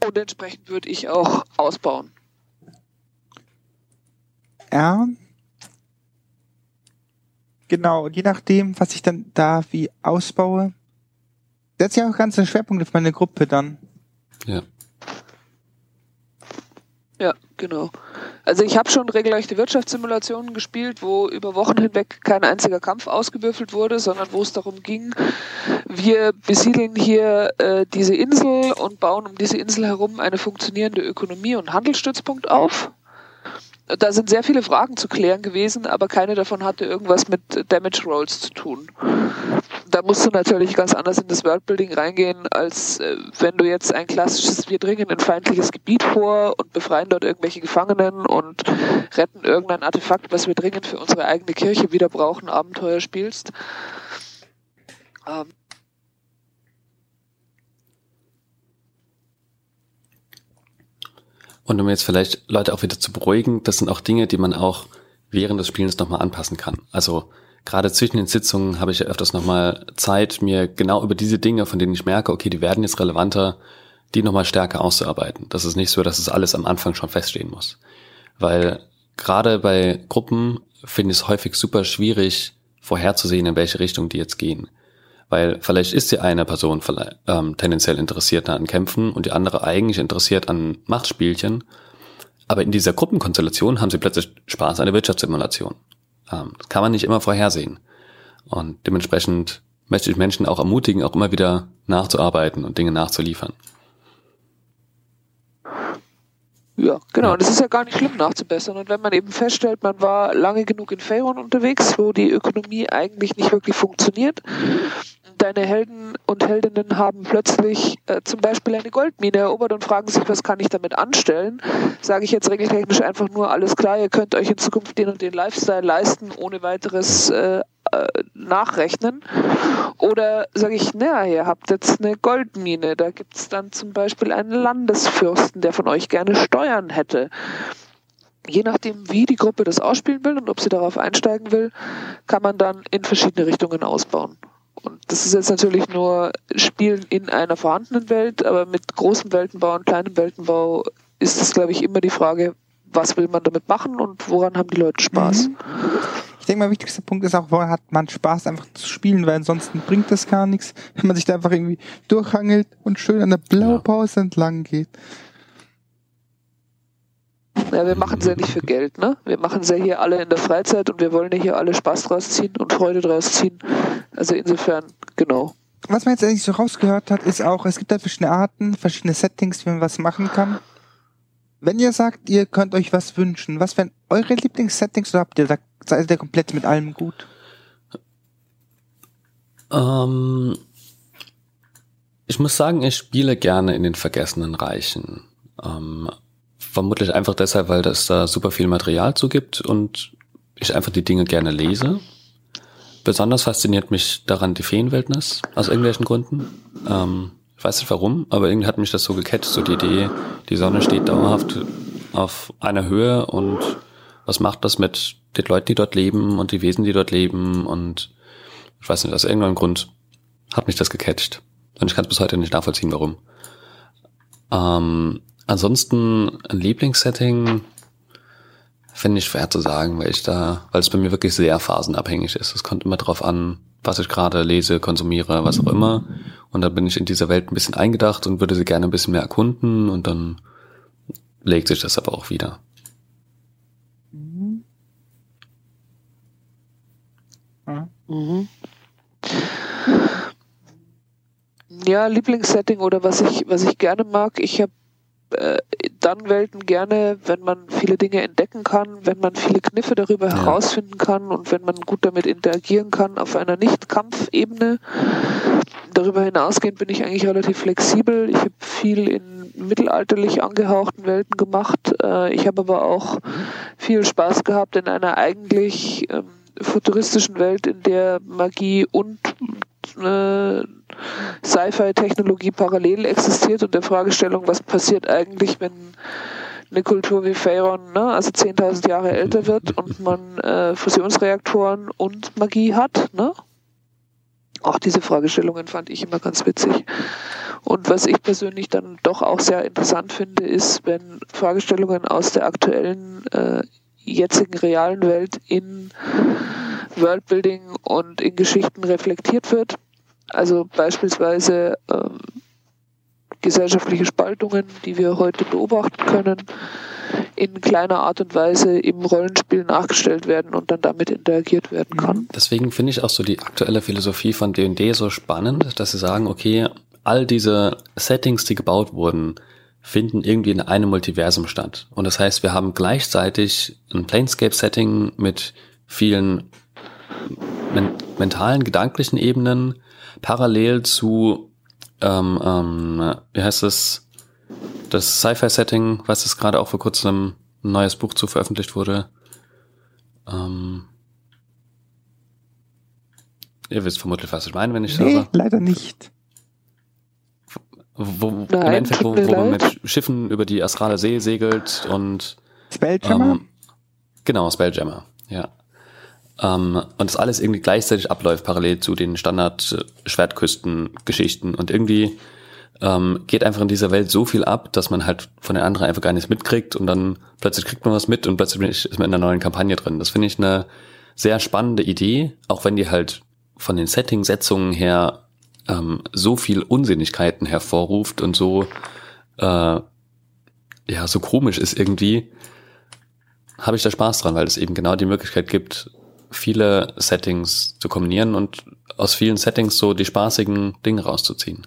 Und entsprechend würde ich auch ausbauen. Ja. Genau, je nachdem, was ich dann da wie ausbaue, setze ich auch ganz den Schwerpunkt auf meine Gruppe dann. Ja. Ja, genau. Also ich habe schon regelrechte Wirtschaftssimulationen gespielt, wo über Wochen hinweg kein einziger Kampf ausgewürfelt wurde, sondern wo es darum ging, wir besiedeln hier äh, diese Insel und bauen um diese Insel herum eine funktionierende Ökonomie und Handelsstützpunkt auf. Da sind sehr viele Fragen zu klären gewesen, aber keine davon hatte irgendwas mit Damage Rolls zu tun. Da musst du natürlich ganz anders in das Worldbuilding reingehen, als äh, wenn du jetzt ein klassisches, wir dringen in feindliches Gebiet vor und befreien dort irgendwelche Gefangenen und retten irgendein Artefakt, was wir dringend für unsere eigene Kirche wieder brauchen, Abenteuer spielst. Ähm, Und um jetzt vielleicht Leute auch wieder zu beruhigen, das sind auch Dinge, die man auch während des Spielens nochmal anpassen kann. Also gerade zwischen den Sitzungen habe ich ja öfters nochmal Zeit, mir genau über diese Dinge, von denen ich merke, okay, die werden jetzt relevanter, die nochmal stärker auszuarbeiten. Das ist nicht so, dass es alles am Anfang schon feststehen muss. Weil gerade bei Gruppen finde ich es häufig super schwierig, vorherzusehen, in welche Richtung die jetzt gehen. Weil vielleicht ist die eine Person ähm, tendenziell interessiert an Kämpfen und die andere eigentlich interessiert an Machtspielchen. Aber in dieser Gruppenkonstellation haben sie plötzlich Spaß an der Wirtschaftssimulation. Ähm, das kann man nicht immer vorhersehen. Und dementsprechend möchte ich Menschen auch ermutigen, auch immer wieder nachzuarbeiten und Dinge nachzuliefern. Ja, genau. Und es ist ja gar nicht schlimm nachzubessern. Und wenn man eben feststellt, man war lange genug in Faerun unterwegs, wo die Ökonomie eigentlich nicht wirklich funktioniert, deine Helden und Heldinnen haben plötzlich äh, zum Beispiel eine Goldmine erobert und fragen sich, was kann ich damit anstellen? Sage ich jetzt regeltechnisch einfach nur, alles klar, ihr könnt euch in Zukunft den und den Lifestyle leisten, ohne weiteres äh, äh, nachrechnen. Oder sage ich, naja, ihr habt jetzt eine Goldmine, da gibt es dann zum Beispiel einen Landesfürsten, der von euch gerne Steuern hätte je nachdem, wie die Gruppe das ausspielen will und ob sie darauf einsteigen will, kann man dann in verschiedene Richtungen ausbauen. Und das ist jetzt natürlich nur Spielen in einer vorhandenen Welt, aber mit großem Weltenbau und kleinem Weltenbau ist es, glaube ich, immer die Frage, was will man damit machen und woran haben die Leute Spaß? Mhm. Ich denke mal, wichtigster Punkt ist auch, woran hat man Spaß einfach zu spielen, weil ansonsten bringt das gar nichts, wenn man sich da einfach irgendwie durchhangelt und schön an der Blaupause ja. entlang geht. Ja, wir machen es ja nicht für Geld, ne? Wir machen es ja hier alle in der Freizeit und wir wollen ja hier alle Spaß draus ziehen und Freude draus ziehen. Also insofern, genau. Was man jetzt eigentlich so rausgehört hat, ist auch, es gibt da verschiedene Arten, verschiedene Settings, wie man was machen kann. Wenn ihr sagt, ihr könnt euch was wünschen, was wären eure Lieblingssettings oder habt ihr da, seid ihr komplett mit allem gut? Ähm, ich muss sagen, ich spiele gerne in den vergessenen Reichen. Ähm, Vermutlich einfach deshalb, weil es da super viel Material zu gibt und ich einfach die Dinge gerne lese. Besonders fasziniert mich daran die Feenwildnis, aus irgendwelchen Gründen. Ähm, ich weiß nicht warum, aber irgendwie hat mich das so gecatcht, so die Idee, die Sonne steht dauerhaft auf einer Höhe und was macht das mit den Leuten, die dort leben und die Wesen, die dort leben und ich weiß nicht, aus irgendeinem Grund hat mich das gecatcht. Und ich kann es bis heute nicht nachvollziehen, warum. Ähm, ansonsten ein Lieblingssetting finde ich schwer zu sagen, weil ich da, weil es bei mir wirklich sehr phasenabhängig ist. Es kommt immer drauf an, was ich gerade lese, konsumiere, was auch immer. Und dann bin ich in dieser Welt ein bisschen eingedacht und würde sie gerne ein bisschen mehr erkunden und dann legt sich das aber auch wieder. Mhm. Mhm. Ja, Lieblingssetting oder was ich, was ich gerne mag, ich habe äh, dann Welten gerne, wenn man viele Dinge entdecken kann, wenn man viele Kniffe darüber ja. herausfinden kann und wenn man gut damit interagieren kann auf einer Nicht-Kampfebene. Darüber hinausgehend bin ich eigentlich relativ flexibel. Ich habe viel in mittelalterlich angehauchten Welten gemacht. Äh, ich habe aber auch viel Spaß gehabt in einer eigentlich ähm, futuristischen Welt, in der Magie und äh, Sci-Fi-Technologie parallel existiert und der Fragestellung, was passiert eigentlich, wenn eine Kultur wie Pharaon, ne, also 10.000 Jahre älter wird und man äh, Fusionsreaktoren und Magie hat. Ne? Auch diese Fragestellungen fand ich immer ganz witzig. Und was ich persönlich dann doch auch sehr interessant finde, ist, wenn Fragestellungen aus der aktuellen, äh, jetzigen realen Welt in Worldbuilding und in Geschichten reflektiert wird. Also beispielsweise ähm, gesellschaftliche Spaltungen, die wir heute beobachten können, in kleiner Art und Weise im Rollenspiel nachgestellt werden und dann damit interagiert werden kann. Deswegen finde ich auch so die aktuelle Philosophie von D&D so spannend, dass sie sagen, okay, all diese Settings, die gebaut wurden, finden irgendwie in einem Multiversum statt. Und das heißt, wir haben gleichzeitig ein Planescape-Setting mit vielen men mentalen, gedanklichen Ebenen, parallel zu, ähm, ähm, wie heißt es, das Sci-Fi-Setting, was es gerade auch vor kurzem ein neues Buch zu veröffentlicht wurde. Ähm, ihr wisst vermutlich, was ich meine, wenn ich nee, sage. leider nicht. Wo, Nein, im Endeffekt, wo, wo man mit Schiffen über die astrale See segelt und Spelljammer? Ähm, genau, Spelljammer, ja. Ähm, und das alles irgendwie gleichzeitig abläuft, parallel zu den Standard-Schwertküsten-Geschichten. Und irgendwie ähm, geht einfach in dieser Welt so viel ab, dass man halt von den anderen einfach gar nichts mitkriegt und dann plötzlich kriegt man was mit und plötzlich ist man in einer neuen Kampagne drin. Das finde ich eine sehr spannende Idee, auch wenn die halt von den Setting-Setzungen her ähm, so viel Unsinnigkeiten hervorruft und so äh, ja so komisch ist irgendwie, habe ich da Spaß dran, weil es eben genau die Möglichkeit gibt, viele Settings zu kombinieren und aus vielen Settings so die spaßigen Dinge rauszuziehen.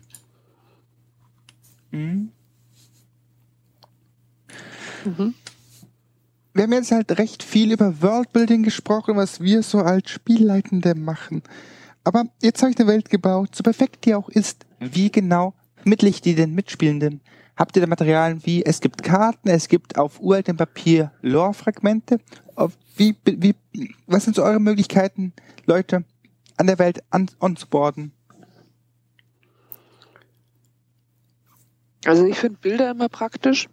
Mhm. Mhm. Wir haben jetzt halt recht viel über Worldbuilding gesprochen, was wir so als Spielleitende machen. Aber jetzt habe ich eine Welt gebaut, so perfekt die auch ist. Wie genau mittle ich die denn Mitspielenden? Habt ihr da Materialien wie, es gibt Karten, es gibt auf uraltem Papier Lore-Fragmente wie, wie, was sind so eure Möglichkeiten, Leute an der Welt an, onzuboarden? Also ich finde Bilder immer praktisch.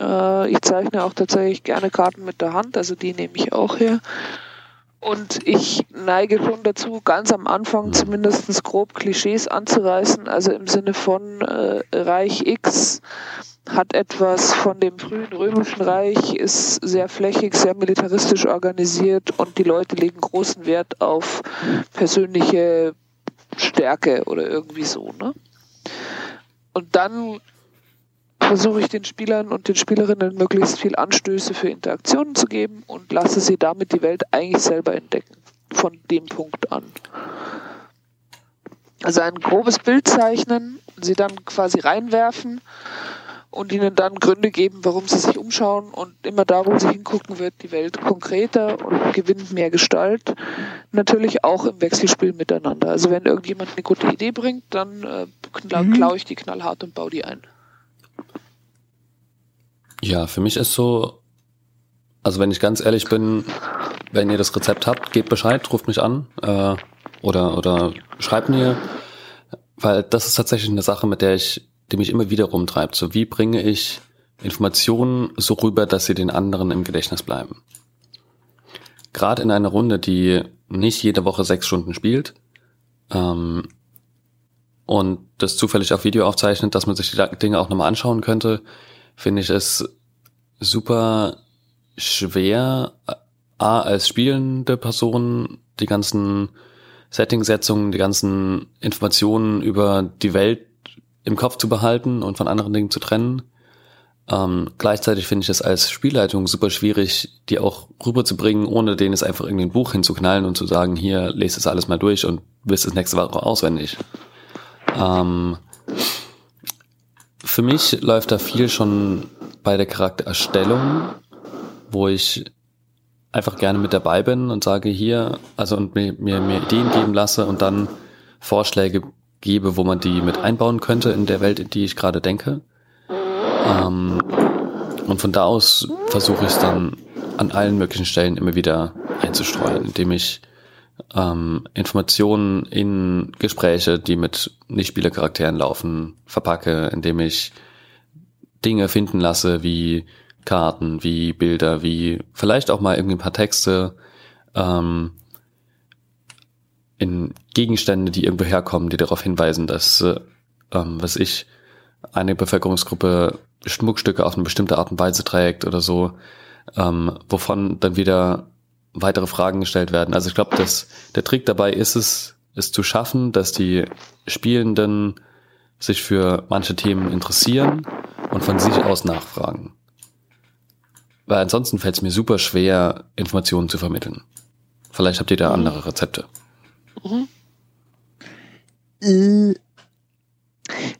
Äh, ich zeichne auch tatsächlich gerne Karten mit der Hand, also die nehme ich auch her. Und ich neige schon dazu, ganz am Anfang zumindest grob Klischees anzureißen, also im Sinne von äh, Reich X hat etwas von dem frühen römischen Reich, ist sehr flächig, sehr militaristisch organisiert und die Leute legen großen Wert auf persönliche Stärke oder irgendwie so. Ne? Und dann versuche ich den Spielern und den Spielerinnen möglichst viel Anstöße für Interaktionen zu geben und lasse sie damit die Welt eigentlich selber entdecken. Von dem Punkt an. Also ein grobes Bild zeichnen, sie dann quasi reinwerfen und ihnen dann Gründe geben, warum sie sich umschauen und immer da, wo sie hingucken, wird die Welt konkreter und gewinnt mehr Gestalt. Natürlich auch im Wechselspiel miteinander. Also wenn irgendjemand eine gute Idee bringt, dann äh, mhm. klaue ich die knallhart und baue die ein. Ja, für mich ist so, also wenn ich ganz ehrlich bin, wenn ihr das Rezept habt, gebt Bescheid, ruft mich an äh, oder, oder schreibt mir, weil das ist tatsächlich eine Sache, mit der ich die mich immer wieder rumtreibt. So, wie bringe ich Informationen so rüber, dass sie den anderen im Gedächtnis bleiben? Gerade in einer Runde, die nicht jede Woche sechs Stunden spielt, ähm, und das zufällig auf Video aufzeichnet, dass man sich die Dinge auch nochmal anschauen könnte, finde ich es super schwer, A, als spielende Person die ganzen Settingsetzungen, die ganzen Informationen über die Welt im Kopf zu behalten und von anderen Dingen zu trennen. Ähm, gleichzeitig finde ich es als Spielleitung super schwierig, die auch rüberzubringen, ohne denen es einfach irgendwie ein Buch hinzuknallen und zu sagen, hier, lest es alles mal durch und wisst es nächste Woche auswendig. Ähm, für mich läuft da viel schon bei der Charaktererstellung, wo ich einfach gerne mit dabei bin und sage hier, also und mir, mir, mir Ideen geben lasse und dann Vorschläge gebe, wo man die mit einbauen könnte in der Welt, in die ich gerade denke. Ähm, und von da aus versuche ich es dann an allen möglichen Stellen immer wieder einzustreuen, indem ich ähm, Informationen in Gespräche, die mit Nicht-Spielercharakteren laufen, verpacke, indem ich Dinge finden lasse, wie Karten, wie Bilder, wie vielleicht auch mal irgendwie ein paar Texte, ähm, in Gegenstände, die irgendwo herkommen, die darauf hinweisen, dass, äh, ähm, was ich, eine Bevölkerungsgruppe Schmuckstücke auf eine bestimmte Art und Weise trägt oder so, ähm, wovon dann wieder weitere Fragen gestellt werden. Also ich glaube, dass der Trick dabei ist es, es zu schaffen, dass die Spielenden sich für manche Themen interessieren und von sich aus nachfragen. Weil ansonsten fällt es mir super schwer, Informationen zu vermitteln. Vielleicht habt ihr da mhm. andere Rezepte. Mhm. Äh.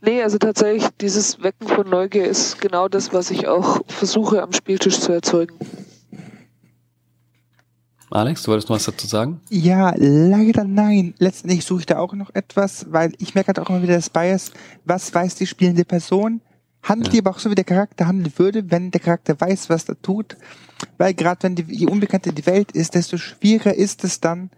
Nee, also tatsächlich, dieses Wecken von Neugier ist genau das, was ich auch versuche am Spieltisch zu erzeugen. Alex, du wolltest noch was dazu sagen? Ja, leider nein. Letztendlich suche ich da auch noch etwas, weil ich merke halt auch immer wieder das Bias, was weiß die spielende Person, handelt ja. die aber auch so, wie der Charakter handeln würde, wenn der Charakter weiß, was er tut. Weil gerade wenn die, je unbekannter die Welt ist, desto schwieriger ist es dann,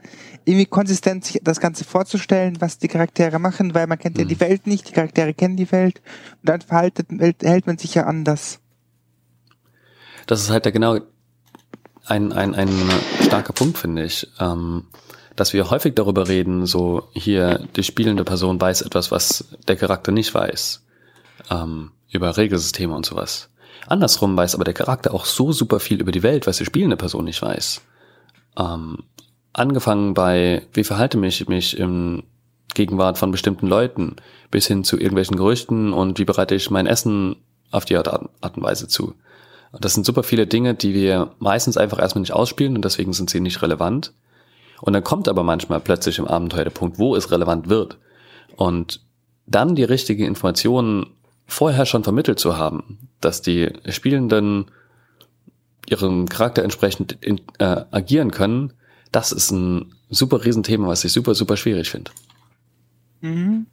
irgendwie konsistent sich das Ganze vorzustellen, was die Charaktere machen, weil man kennt mhm. ja die Welt nicht, die Charaktere kennen die Welt und dann verhaltet, hält man sich ja anders. Das ist halt der genau ein, ein, ein starker Punkt, finde ich. Ähm, dass wir häufig darüber reden, so hier, die spielende Person weiß etwas, was der Charakter nicht weiß. Ähm, über Regelsysteme und sowas. Andersrum weiß aber der Charakter auch so super viel über die Welt, was die spielende Person nicht weiß. Ähm, angefangen bei, wie verhalte mich mich im Gegenwart von bestimmten Leuten, bis hin zu irgendwelchen Gerüchten und wie bereite ich mein Essen auf die Art, Art und Weise zu. Das sind super viele Dinge, die wir meistens einfach erstmal nicht ausspielen und deswegen sind sie nicht relevant. Und dann kommt aber manchmal plötzlich im Abenteuer der Punkt, wo es relevant wird. Und dann die richtige Information vorher schon vermittelt zu haben, dass die Spielenden ihrem Charakter entsprechend in, äh, agieren können, das ist ein super Riesenthema, was ich super, super schwierig finde. Mhm.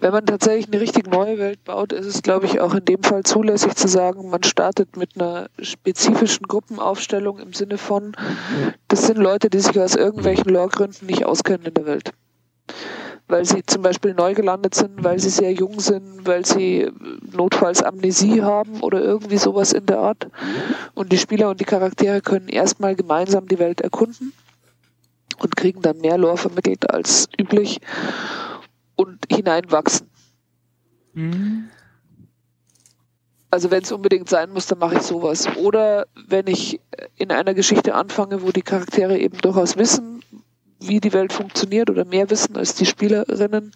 Wenn man tatsächlich eine richtig neue Welt baut, ist es, glaube ich, auch in dem Fall zulässig zu sagen, man startet mit einer spezifischen Gruppenaufstellung im Sinne von, das sind Leute, die sich aus irgendwelchen Lore-Gründen nicht auskennen in der Welt weil sie zum Beispiel neu gelandet sind, weil sie sehr jung sind, weil sie notfalls Amnesie haben oder irgendwie sowas in der Art. Und die Spieler und die Charaktere können erstmal gemeinsam die Welt erkunden und kriegen dann mehr Lore vermittelt als üblich und hineinwachsen. Mhm. Also wenn es unbedingt sein muss, dann mache ich sowas. Oder wenn ich in einer Geschichte anfange, wo die Charaktere eben durchaus wissen, wie die Welt funktioniert oder mehr wissen als die Spielerinnen,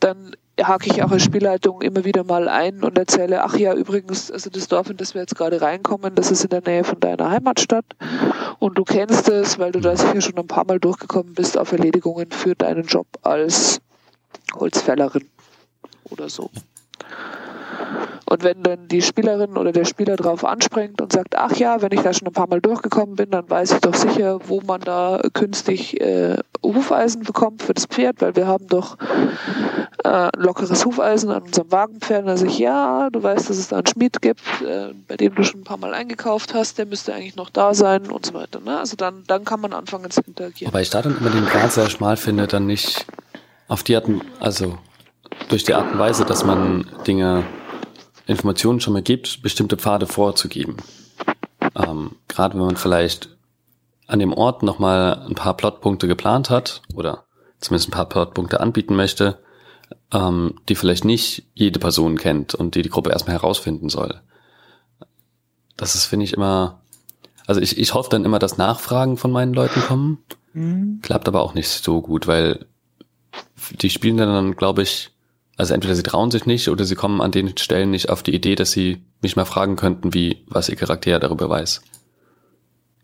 dann hake ich auch als Spielleitung immer wieder mal ein und erzähle, ach ja, übrigens, also das Dorf, in das wir jetzt gerade reinkommen, das ist in der Nähe von deiner Heimatstadt und du kennst es, weil du da sicher schon ein paar Mal durchgekommen bist auf Erledigungen für deinen Job als Holzfällerin oder so. Und wenn dann die Spielerin oder der Spieler drauf anspringt und sagt, ach ja, wenn ich da schon ein paar Mal durchgekommen bin, dann weiß ich doch sicher, wo man da künstlich äh, Hufeisen bekommt für das Pferd, weil wir haben doch äh, lockeres Hufeisen an unserem Wagenpferd. Dann sage ich, ja, du weißt, dass es da einen Schmied gibt, äh, bei dem du schon ein paar Mal eingekauft hast, der müsste eigentlich noch da sein und so weiter. Ne? Also dann, dann kann man anfangen zu interagieren. Wobei ich da dann immer den Grad sehr schmal finde, dann nicht auf die Art, also durch die Art und Weise, dass man Dinge Informationen schon mal gibt, bestimmte Pfade vorzugeben. Ähm, Gerade wenn man vielleicht an dem Ort nochmal ein paar Plotpunkte geplant hat oder zumindest ein paar Plotpunkte anbieten möchte, ähm, die vielleicht nicht jede Person kennt und die die Gruppe erstmal herausfinden soll. Das ist, finde ich, immer, also ich, ich hoffe dann immer, dass Nachfragen von meinen Leuten kommen. Mhm. Klappt aber auch nicht so gut, weil die spielen dann, glaube ich, also entweder sie trauen sich nicht oder sie kommen an den Stellen nicht auf die Idee, dass sie mich mal fragen könnten, wie, was ihr Charakter darüber weiß.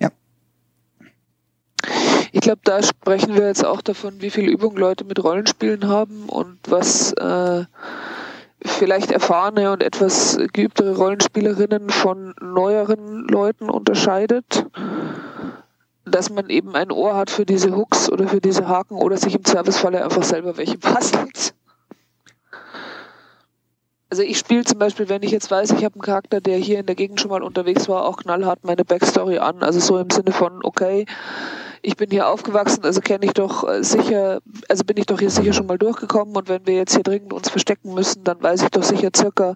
Ja. Ich glaube, da sprechen wir jetzt auch davon, wie viel Übung Leute mit Rollenspielen haben und was äh, vielleicht erfahrene und etwas geübtere Rollenspielerinnen von neueren Leuten unterscheidet dass man eben ein Ohr hat für diese Hooks oder für diese Haken oder sich im Servicefalle einfach selber welche bastelt. Also ich spiele zum Beispiel, wenn ich jetzt weiß, ich habe einen Charakter, der hier in der Gegend schon mal unterwegs war, auch knallhart meine Backstory an. Also so im Sinne von, okay, ich bin hier aufgewachsen, also kenne ich doch äh, sicher, also bin ich doch hier sicher schon mal durchgekommen und wenn wir jetzt hier dringend uns verstecken müssen, dann weiß ich doch sicher circa,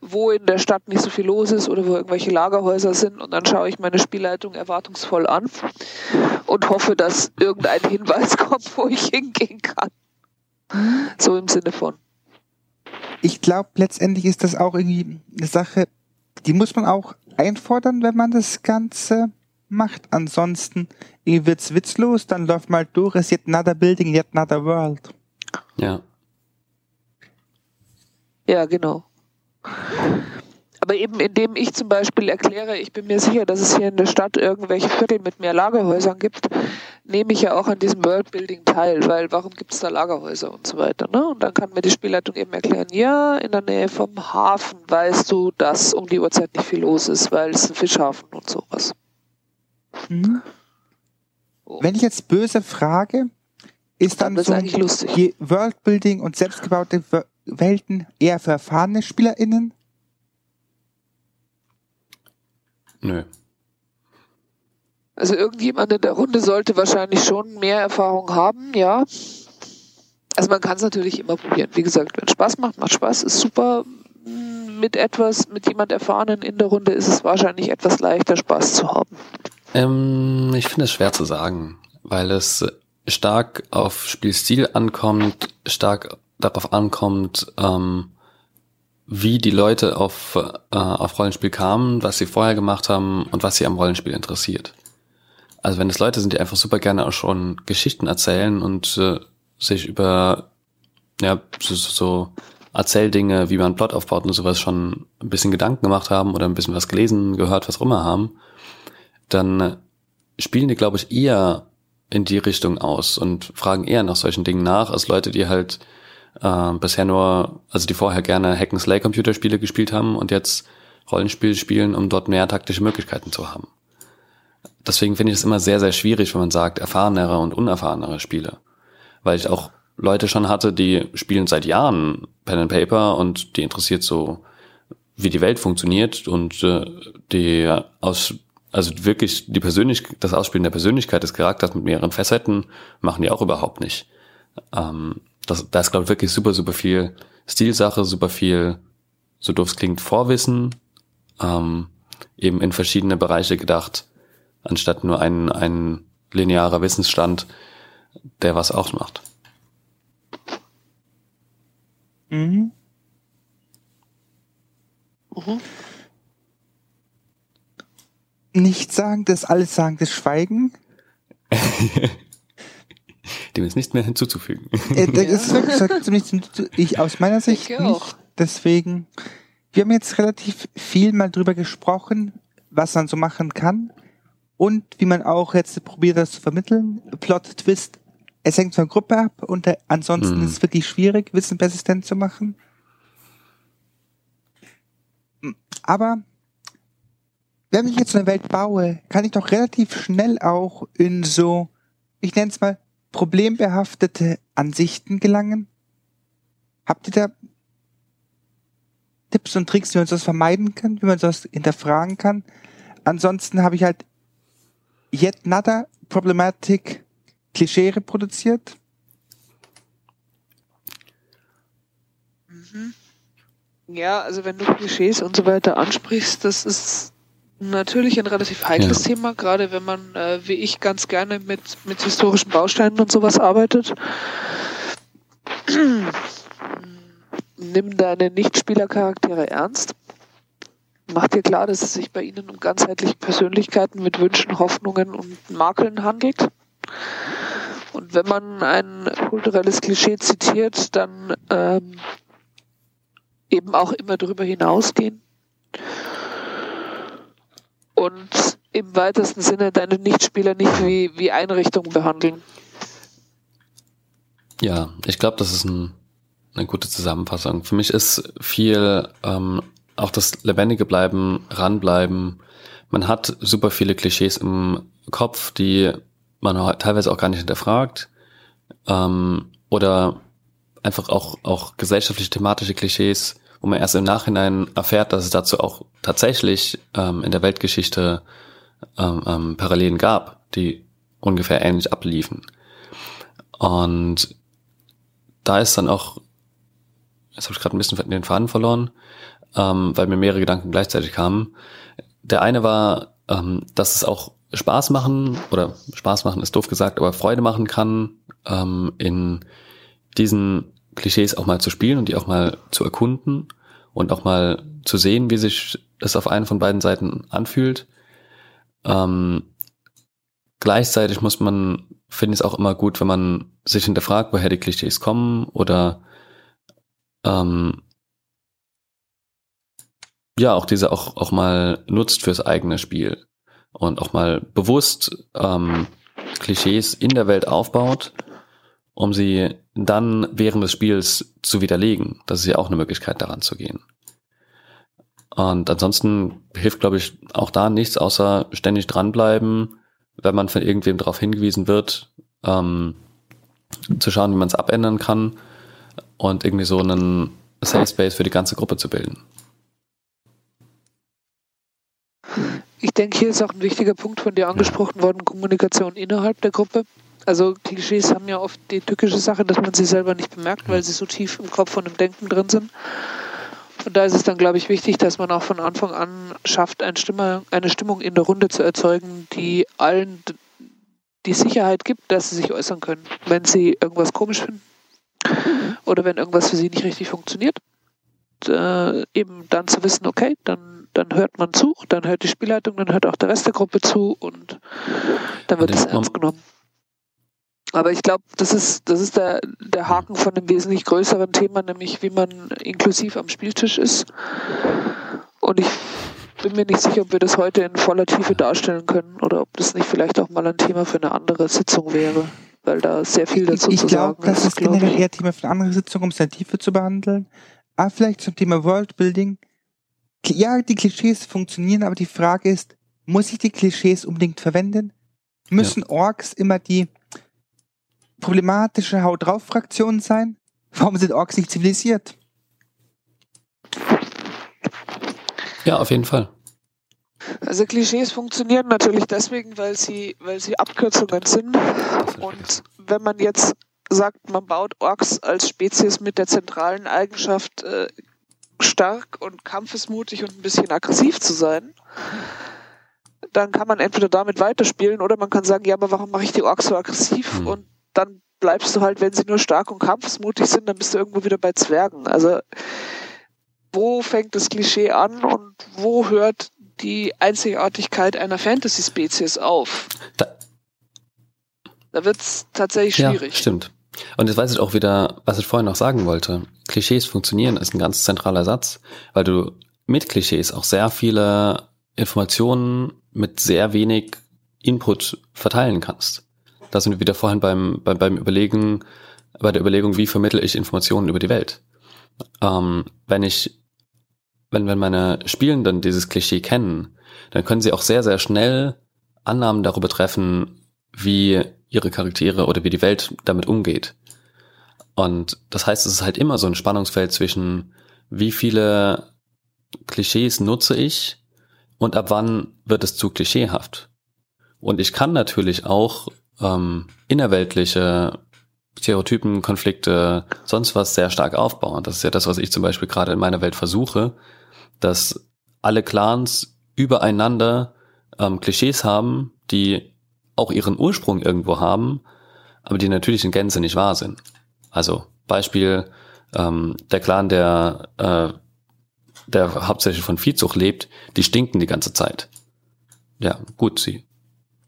wo in der Stadt nicht so viel los ist oder wo irgendwelche Lagerhäuser sind und dann schaue ich meine Spielleitung erwartungsvoll an und hoffe, dass irgendein Hinweis kommt, wo ich hingehen kann. So im Sinne von. Ich glaube, letztendlich ist das auch irgendwie eine Sache, die muss man auch einfordern, wenn man das Ganze macht. Ansonsten wird's witzlos, dann läuft mal durch, es yet another building, yet another world. Ja. Ja, genau. Aber eben indem ich zum Beispiel erkläre, ich bin mir sicher, dass es hier in der Stadt irgendwelche Viertel mit mehr Lagerhäusern gibt, nehme ich ja auch an diesem Worldbuilding teil, weil warum gibt es da Lagerhäuser und so weiter. Ne? Und dann kann mir die Spielleitung eben erklären, ja, in der Nähe vom Hafen weißt du, dass um die Uhrzeit nicht viel los ist, weil es ein Fischhafen und sowas. Mhm. Wenn ich jetzt böse frage, ist dann, dann so lustig. Worldbuilding und selbstgebaute Welten eher für erfahrene SpielerInnen? Nö. Also irgendjemand in der Runde sollte wahrscheinlich schon mehr Erfahrung haben, ja. Also man kann es natürlich immer probieren. Wie gesagt, wenn Spaß macht, macht Spaß, ist super. Mit etwas, mit jemand Erfahrenen in der Runde ist es wahrscheinlich etwas leichter, Spaß zu haben. Ähm, ich finde es schwer zu sagen, weil es stark auf Spielstil ankommt, stark darauf ankommt, ähm, wie die Leute auf, äh, auf Rollenspiel kamen, was sie vorher gemacht haben und was sie am Rollenspiel interessiert. Also wenn es Leute sind, die einfach super gerne auch schon Geschichten erzählen und äh, sich über ja, so, so Erzähldinge, wie man Plot aufbaut und sowas schon ein bisschen Gedanken gemacht haben oder ein bisschen was gelesen, gehört, was auch immer haben, dann spielen die, glaube ich, eher in die Richtung aus und fragen eher nach solchen Dingen nach, als Leute, die halt äh, bisher nur, also die vorher gerne Hack and Slay Computerspiele gespielt haben und jetzt Rollenspiele spielen, um dort mehr taktische Möglichkeiten zu haben. Deswegen finde ich es immer sehr, sehr schwierig, wenn man sagt, erfahrenere und unerfahrenere Spiele. Weil ich auch Leute schon hatte, die spielen seit Jahren Pen and Paper und die interessiert so, wie die Welt funktioniert und äh, die aus also wirklich die Persönlich das Ausspielen der Persönlichkeit des Charakters mit mehreren Facetten machen die auch überhaupt nicht. Ähm, das, da ist, glaube ich, wirklich super, super viel Stilsache, super viel, so doof es klingt, Vorwissen, ähm, eben in verschiedene Bereiche gedacht, anstatt nur ein, ein linearer Wissensstand, der was ausmacht. Mhm. Mhm. Nicht sagen, das alles sagen, das Schweigen. Dem ist nichts mehr hinzuzufügen. Äh, das ist wirklich ziemlich ich aus meiner Sicht ich nicht. Deswegen, wir haben jetzt relativ viel mal drüber gesprochen, was man so machen kann und wie man auch jetzt probiert, das zu vermitteln. Plot Twist, es hängt von der Gruppe ab und ansonsten mhm. ist es wirklich schwierig, Wissen persistent zu machen. Aber wenn ich jetzt eine Welt baue, kann ich doch relativ schnell auch in so, ich nenne es mal, problembehaftete Ansichten gelangen? Habt ihr da Tipps und Tricks, wie man sowas vermeiden kann, wie man sowas hinterfragen kann? Ansonsten habe ich halt yet another problematic Klischee reproduziert. Mhm. Ja, also wenn du Klischees und so weiter ansprichst, das ist natürlich ein relativ heikles ja. Thema, gerade wenn man, äh, wie ich, ganz gerne mit, mit historischen Bausteinen und sowas arbeitet. Nimm deine Nichtspielercharaktere ernst. Mach dir klar, dass es sich bei ihnen um ganzheitliche Persönlichkeiten mit Wünschen, Hoffnungen und Makeln handelt. Und wenn man ein kulturelles Klischee zitiert, dann ähm, eben auch immer darüber hinausgehen und im weitesten Sinne deine Nichtspieler nicht wie, wie Einrichtungen behandeln. Ja, ich glaube, das ist ein, eine gute Zusammenfassung. Für mich ist viel ähm, auch das lebendige Bleiben, ranbleiben. Man hat super viele Klischees im Kopf, die man teilweise auch gar nicht hinterfragt. Ähm, oder einfach auch, auch gesellschaftliche thematische Klischees, wo man erst im Nachhinein erfährt, dass es dazu auch tatsächlich ähm, in der Weltgeschichte ähm, ähm, Parallelen gab, die ungefähr ähnlich abliefen. Und da ist dann auch, jetzt habe ich gerade ein bisschen den Faden verloren, ähm, weil mir mehrere Gedanken gleichzeitig kamen. Der eine war, ähm, dass es auch Spaß machen, oder Spaß machen ist doof gesagt, aber Freude machen kann, ähm, in diesen Klischees auch mal zu spielen und die auch mal zu erkunden und auch mal zu sehen, wie sich es auf einen von beiden Seiten anfühlt. Ähm, gleichzeitig muss man, finde ich es auch immer gut, wenn man sich hinterfragt, woher die Klischees kommen oder ähm, ja, auch diese auch, auch mal nutzt fürs eigene Spiel und auch mal bewusst ähm, Klischees in der Welt aufbaut um sie dann während des Spiels zu widerlegen. Das ist ja auch eine Möglichkeit, daran zu gehen. Und ansonsten hilft, glaube ich, auch da nichts, außer ständig dranbleiben, wenn man von irgendwem darauf hingewiesen wird, ähm, zu schauen, wie man es abändern kann und irgendwie so einen Safe Space für die ganze Gruppe zu bilden. Ich denke, hier ist auch ein wichtiger Punkt von dir angesprochen worden, Kommunikation innerhalb der Gruppe. Also Klischees haben ja oft die tückische Sache, dass man sie selber nicht bemerkt, weil sie so tief im Kopf und im Denken drin sind. Und da ist es dann, glaube ich, wichtig, dass man auch von Anfang an schafft, eine, Stimme, eine Stimmung in der Runde zu erzeugen, die allen die Sicherheit gibt, dass sie sich äußern können, wenn sie irgendwas komisch finden oder wenn irgendwas für sie nicht richtig funktioniert. Und, äh, eben dann zu wissen, okay, dann, dann hört man zu, dann hört die Spielleitung, dann hört auch der Rest der Gruppe zu und dann wird es ernst genommen. Aber ich glaube, das ist, das ist der, der Haken von einem wesentlich größeren Thema, nämlich wie man inklusiv am Spieltisch ist. Und ich bin mir nicht sicher, ob wir das heute in voller Tiefe darstellen können oder ob das nicht vielleicht auch mal ein Thema für eine andere Sitzung wäre, weil da sehr viel dazu ich, ich zu glaub, sagen ist. Ich glaube, das ist generell eher Thema für eine andere Sitzung, um es in der Tiefe zu behandeln. Aber vielleicht zum Thema Worldbuilding. Ja, die Klischees funktionieren, aber die Frage ist, muss ich die Klischees unbedingt verwenden? Müssen ja. Orks immer die problematische Haut drauf Fraktion sein? Warum sind Orks nicht zivilisiert? Ja, auf jeden Fall. Also Klischees funktionieren natürlich deswegen, weil sie, weil sie Abkürzungen sind. Und wenn man jetzt sagt, man baut Orks als Spezies mit der zentralen Eigenschaft, äh, stark und kampfesmutig und ein bisschen aggressiv zu sein, dann kann man entweder damit weiterspielen oder man kann sagen, ja, aber warum mache ich die Orks so aggressiv? Mhm. Und dann bleibst du halt, wenn sie nur stark und kampfesmutig sind, dann bist du irgendwo wieder bei Zwergen. Also wo fängt das Klischee an und wo hört die Einzigartigkeit einer Fantasy-Spezies auf? Da, da wird es tatsächlich schwierig. Ja, stimmt. Und jetzt weiß ich auch wieder, was ich vorhin noch sagen wollte. Klischees funktionieren ist ein ganz zentraler Satz, weil du mit Klischees auch sehr viele Informationen mit sehr wenig Input verteilen kannst da sind wir wieder vorhin beim, beim, beim Überlegen, bei der Überlegung, wie vermittle ich Informationen über die Welt. Ähm, wenn ich, wenn, wenn meine Spielenden dieses Klischee kennen, dann können sie auch sehr, sehr schnell Annahmen darüber treffen, wie ihre Charaktere oder wie die Welt damit umgeht. Und das heißt, es ist halt immer so ein Spannungsfeld zwischen, wie viele Klischees nutze ich und ab wann wird es zu klischeehaft. Und ich kann natürlich auch ähm, innerweltliche Stereotypen, Konflikte, sonst was sehr stark aufbauen. Das ist ja das, was ich zum Beispiel gerade in meiner Welt versuche, dass alle Clans übereinander ähm, Klischees haben, die auch ihren Ursprung irgendwo haben, aber die natürlich in Gänze nicht wahr sind. Also Beispiel, ähm, der Clan, der, äh, der hauptsächlich von Viehzucht lebt, die stinken die ganze Zeit. Ja, gut, sie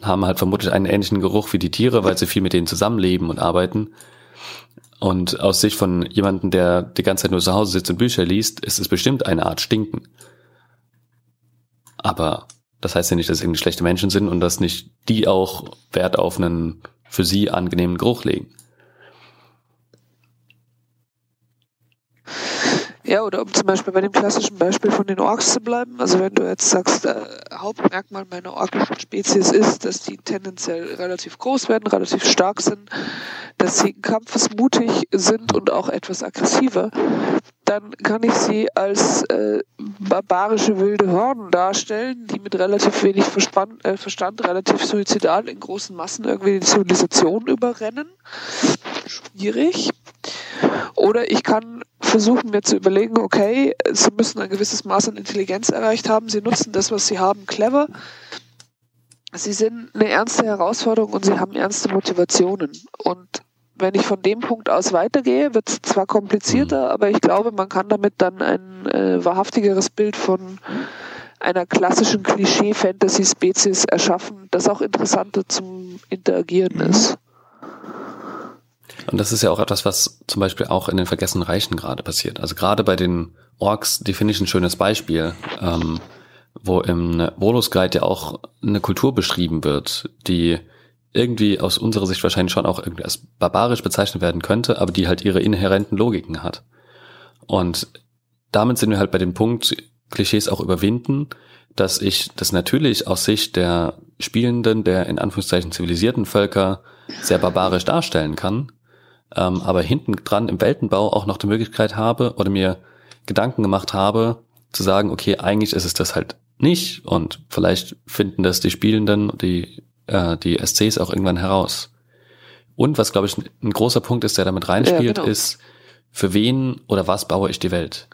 haben halt vermutlich einen ähnlichen Geruch wie die Tiere, weil sie viel mit denen zusammenleben und arbeiten. Und aus Sicht von jemandem, der die ganze Zeit nur zu Hause sitzt und Bücher liest, ist es bestimmt eine Art Stinken. Aber das heißt ja nicht, dass es irgendwie schlechte Menschen sind und dass nicht die auch Wert auf einen für sie angenehmen Geruch legen. Ja, oder um zum Beispiel bei dem klassischen Beispiel von den Orks zu bleiben. Also wenn du jetzt sagst, äh, Hauptmerkmal meiner orkischen Spezies ist, dass die tendenziell relativ groß werden, relativ stark sind, dass sie kampfesmutig sind und auch etwas aggressiver, dann kann ich sie als äh, barbarische wilde Horden darstellen, die mit relativ wenig Verspann, äh, Verstand relativ suizidal in großen Massen irgendwie die Zivilisation überrennen. Schwierig. Oder ich kann versuchen mir zu überlegen, okay, sie müssen ein gewisses Maß an Intelligenz erreicht haben, sie nutzen das, was sie haben, clever. Sie sind eine ernste Herausforderung und sie haben ernste Motivationen. Und wenn ich von dem Punkt aus weitergehe, wird es zwar komplizierter, mhm. aber ich glaube, man kann damit dann ein äh, wahrhaftigeres Bild von einer klassischen Klischee-Fantasy-Spezies erschaffen, das auch interessanter zum Interagieren mhm. ist. Und das ist ja auch etwas, was zum Beispiel auch in den Vergessenen Reichen gerade passiert. Also gerade bei den Orks, die finde ich ein schönes Beispiel, ähm, wo im Volus Guide ja auch eine Kultur beschrieben wird, die irgendwie aus unserer Sicht wahrscheinlich schon auch irgendwie als barbarisch bezeichnet werden könnte, aber die halt ihre inhärenten Logiken hat. Und damit sind wir halt bei dem Punkt, Klischees auch überwinden, dass ich das natürlich aus Sicht der Spielenden, der in Anführungszeichen zivilisierten Völker sehr barbarisch darstellen kann, ähm, aber hinten dran im Weltenbau auch noch die Möglichkeit habe oder mir Gedanken gemacht habe, zu sagen, okay, eigentlich ist es das halt nicht und vielleicht finden das die Spielenden, die, äh, die SCs auch irgendwann heraus. Und was, glaube ich, ein großer Punkt ist, der damit reinspielt, ja, genau. ist, für wen oder was baue ich die Welt?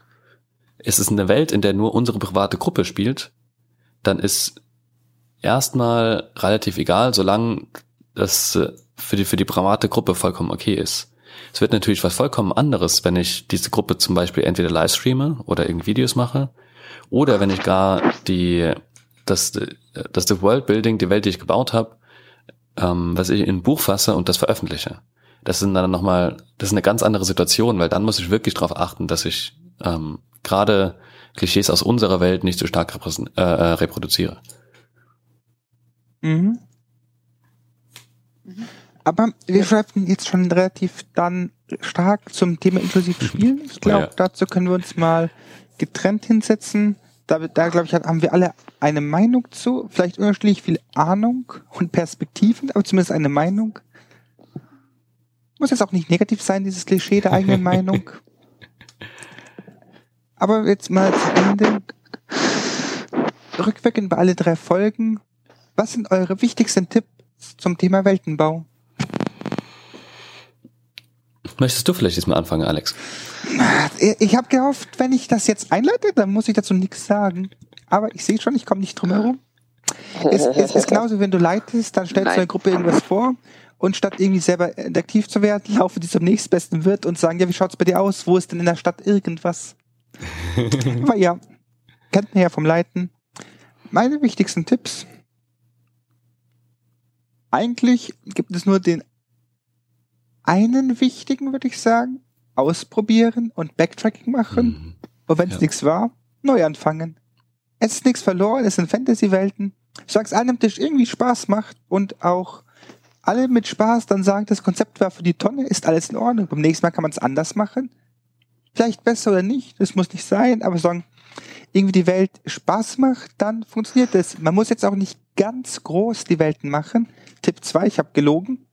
Ist es eine Welt, in der nur unsere private Gruppe spielt, dann ist erstmal relativ egal, solange das äh, für die, für die private Gruppe vollkommen okay ist. Es wird natürlich was vollkommen anderes, wenn ich diese Gruppe zum Beispiel entweder live streame oder irgendwie Videos mache oder wenn ich gar die, das, das the World Building, die Welt, die ich gebaut habe, ähm, was ich in ein Buch fasse und das veröffentliche. Das sind dann nochmal, das ist eine ganz andere Situation, weil dann muss ich wirklich darauf achten, dass ich ähm, gerade Klischees aus unserer Welt nicht so stark äh, äh, reproduziere. Mhm. Mhm. Aber wir schreiben jetzt schon relativ dann stark zum Thema inklusiv Spielen. Ich glaube, ja. dazu können wir uns mal getrennt hinsetzen. Da, da glaube ich, haben wir alle eine Meinung zu. Vielleicht unterschiedlich viel Ahnung und Perspektiven, aber zumindest eine Meinung. Muss jetzt auch nicht negativ sein, dieses Klischee der eigenen Meinung. Aber jetzt mal zu Ende. Rückwirkend bei alle drei Folgen. Was sind eure wichtigsten Tipps zum Thema Weltenbau? Möchtest du vielleicht jetzt mal anfangen, Alex? Ich habe gehofft, wenn ich das jetzt einleite, dann muss ich dazu nichts sagen. Aber ich sehe schon, ich komme nicht drum herum. Es, es ist genauso, wenn du leitest, dann stellst Nein. du einer Gruppe irgendwas vor und statt irgendwie selber aktiv zu werden, laufen die zum nächstbesten Wirt und sagen, ja, wie schaut's bei dir aus? Wo ist denn in der Stadt irgendwas? Aber ja, kennt man ja vom Leiten. Meine wichtigsten Tipps. Eigentlich gibt es nur den einen wichtigen, würde ich sagen. Ausprobieren und Backtracking machen. Mhm. Und wenn es ja. nichts war, neu anfangen. Es ist nichts verloren, es sind Fantasy-Welten. Solange es am Tisch irgendwie Spaß macht und auch alle mit Spaß dann sagen, das Konzept war für die Tonne, ist alles in Ordnung. Beim nächsten Mal kann man es anders machen. Vielleicht besser oder nicht, das muss nicht sein, aber solange irgendwie die Welt Spaß macht, dann funktioniert es. Man muss jetzt auch nicht ganz groß die Welten machen. Tipp 2, ich habe gelogen.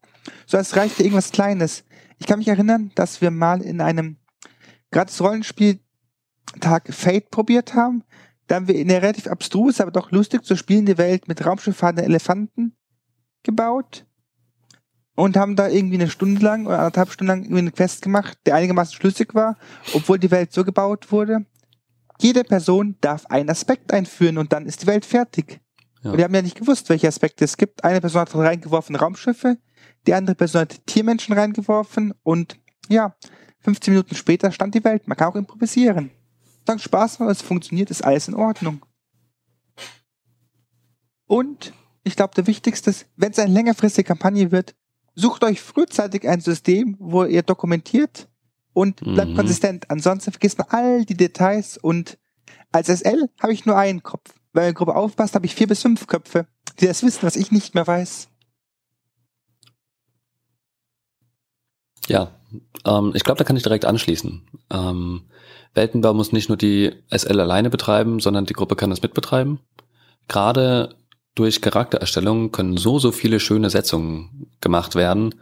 So, es reichte irgendwas Kleines. Ich kann mich erinnern, dass wir mal in einem gratis Rollenspieltag Fate probiert haben. Da haben wir in der relativ abstrus, aber doch lustig zu spielende Welt mit raumschifffahrenden Elefanten gebaut und haben da irgendwie eine Stunde lang oder anderthalb Stunden lang irgendwie eine Quest gemacht, der einigermaßen schlüssig war, obwohl die Welt so gebaut wurde. jede Person darf einen Aspekt einführen und dann ist die Welt fertig. Ja. Und wir haben ja nicht gewusst, welche Aspekte es gibt. Eine Person hat reingeworfen Raumschiffe, die andere Person hat Tiermenschen reingeworfen und ja, 15 Minuten später stand die Welt. Man kann auch improvisieren. Solange Spaß macht, es funktioniert, ist alles in Ordnung. Und ich glaube, der wichtigste ist, wenn es eine längerfristige Kampagne wird, sucht euch frühzeitig ein System, wo ihr dokumentiert und bleibt Mhm. konsistent. Ansonsten vergisst man all die Details und als SL habe ich nur einen Kopf. Wenn meine Gruppe aufpasst, habe ich vier bis fünf Köpfe, die das wissen, was ich nicht mehr weiß. Ja, ähm, ich glaube, da kann ich direkt anschließen. Ähm, Weltenbau muss nicht nur die SL alleine betreiben, sondern die Gruppe kann es mitbetreiben. Gerade durch Charaktererstellung können so, so viele schöne Setzungen gemacht werden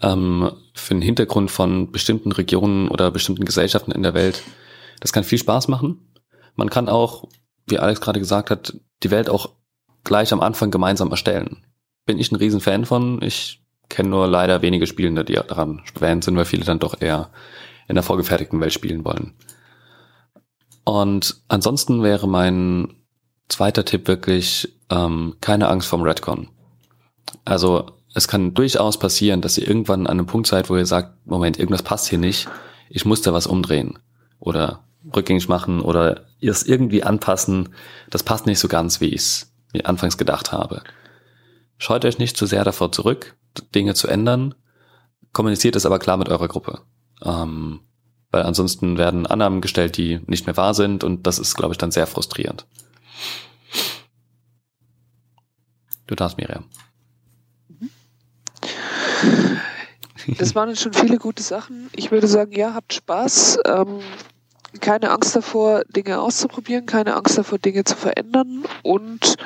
ähm, für den Hintergrund von bestimmten Regionen oder bestimmten Gesellschaften in der Welt. Das kann viel Spaß machen. Man kann auch, wie Alex gerade gesagt hat, die Welt auch gleich am Anfang gemeinsam erstellen. Bin ich ein Riesenfan von. Ich kenne nur leider wenige Spielende, die daran erwähnt sind, weil viele dann doch eher in der vorgefertigten Welt spielen wollen. Und ansonsten wäre mein zweiter Tipp wirklich ähm, keine Angst vom Redcon. Also es kann durchaus passieren, dass ihr irgendwann an einem Punkt seid, wo ihr sagt, Moment, irgendwas passt hier nicht, ich muss da was umdrehen oder rückgängig machen oder ihr es irgendwie anpassen. Das passt nicht so ganz, wie ich es mir anfangs gedacht habe. Scheut euch nicht zu sehr davor zurück, Dinge zu ändern. Kommuniziert es aber klar mit eurer Gruppe. Ähm, weil ansonsten werden Annahmen gestellt, die nicht mehr wahr sind und das ist, glaube ich, dann sehr frustrierend. Du darfst, Miriam. Das waren jetzt schon viele gute Sachen. Ich würde sagen, ja, habt Spaß. Ähm, keine Angst davor, Dinge auszuprobieren, keine Angst davor, Dinge zu verändern und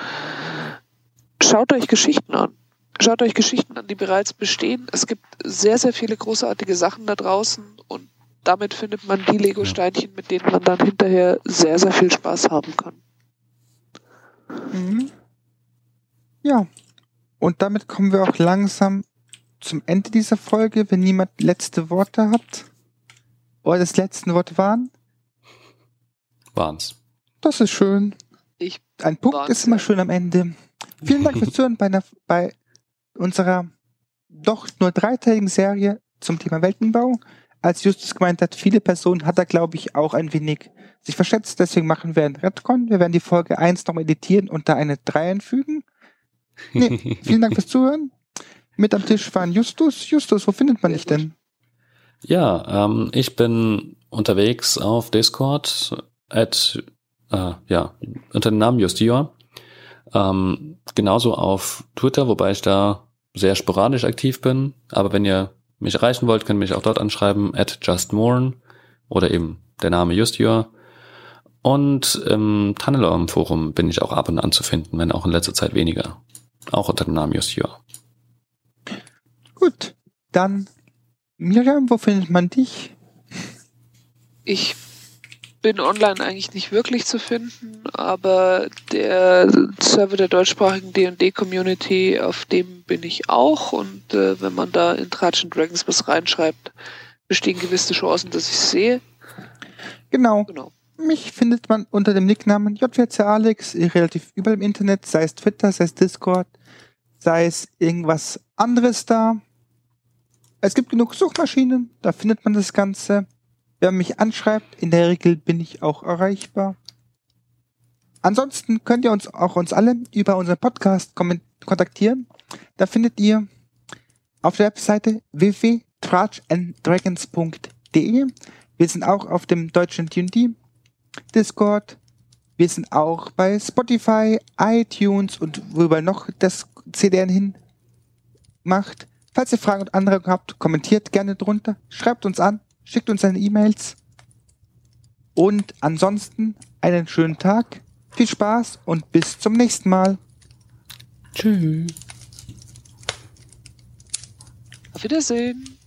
schaut euch Geschichten an. Schaut euch Geschichten an, die bereits bestehen. Es gibt sehr, sehr viele großartige Sachen da draußen und damit findet man die Lego-Steinchen, mit denen man dann hinterher sehr, sehr viel Spaß haben kann. Mhm. Ja. Und damit kommen wir auch langsam zum Ende dieser Folge, wenn niemand letzte Worte hat. Oder das letzte Wort waren. Waren's. Das ist schön. Ein Punkt Wahnsinn. ist immer schön am Ende. Vielen Dank fürs Zuhören bei, einer, bei unserer doch nur dreiteiligen Serie zum Thema Weltenbau. Als Justus gemeint hat, viele Personen hat er, glaube ich, auch ein wenig sich verschätzt. Deswegen machen wir einen Redcon. Wir werden die Folge 1 noch editieren und da eine 3 einfügen. Nee, vielen Dank fürs Zuhören. Mit am Tisch waren Justus. Justus, wo findet man dich denn? Ja, ähm, ich bin unterwegs auf Discord at, äh, ja, unter dem Namen Justior. Ähm, genauso auf Twitter, wobei ich da sehr sporadisch aktiv bin. Aber wenn ihr mich erreichen wollt, könnt ihr mich auch dort anschreiben, at justmorn oder eben der Name Justior. Und im Tunnelorm Forum bin ich auch ab und an zu finden, wenn auch in letzter Zeit weniger. Auch unter dem Namen Justior. Gut. Dann, Miriam, wo findet man dich? Ich bin online eigentlich nicht wirklich zu finden, aber der Server der deutschsprachigen D&D-Community, auf dem bin ich auch und äh, wenn man da in Tratschen Dragons was reinschreibt, bestehen gewisse Chancen, dass ich es sehe. Genau. Genau. Mich findet man unter dem Nicknamen JWC Alex eh, relativ überall im Internet, sei es Twitter, sei es Discord, sei es irgendwas anderes da. Es gibt genug Suchmaschinen, da findet man das Ganze. Wer mich anschreibt, in der Regel bin ich auch erreichbar. Ansonsten könnt ihr uns auch uns alle über unseren Podcast kontaktieren. Da findet ihr auf der Webseite www.trachanddragons.de. Wir sind auch auf dem deutschen D&D Discord. Wir sind auch bei Spotify, iTunes und wo überall noch das CDN hin macht. Falls ihr Fragen und Anregungen habt, kommentiert gerne drunter, schreibt uns an, schickt uns eine E-Mails. Und ansonsten einen schönen Tag, viel Spaß und bis zum nächsten Mal. Tschüss. Auf Wiedersehen.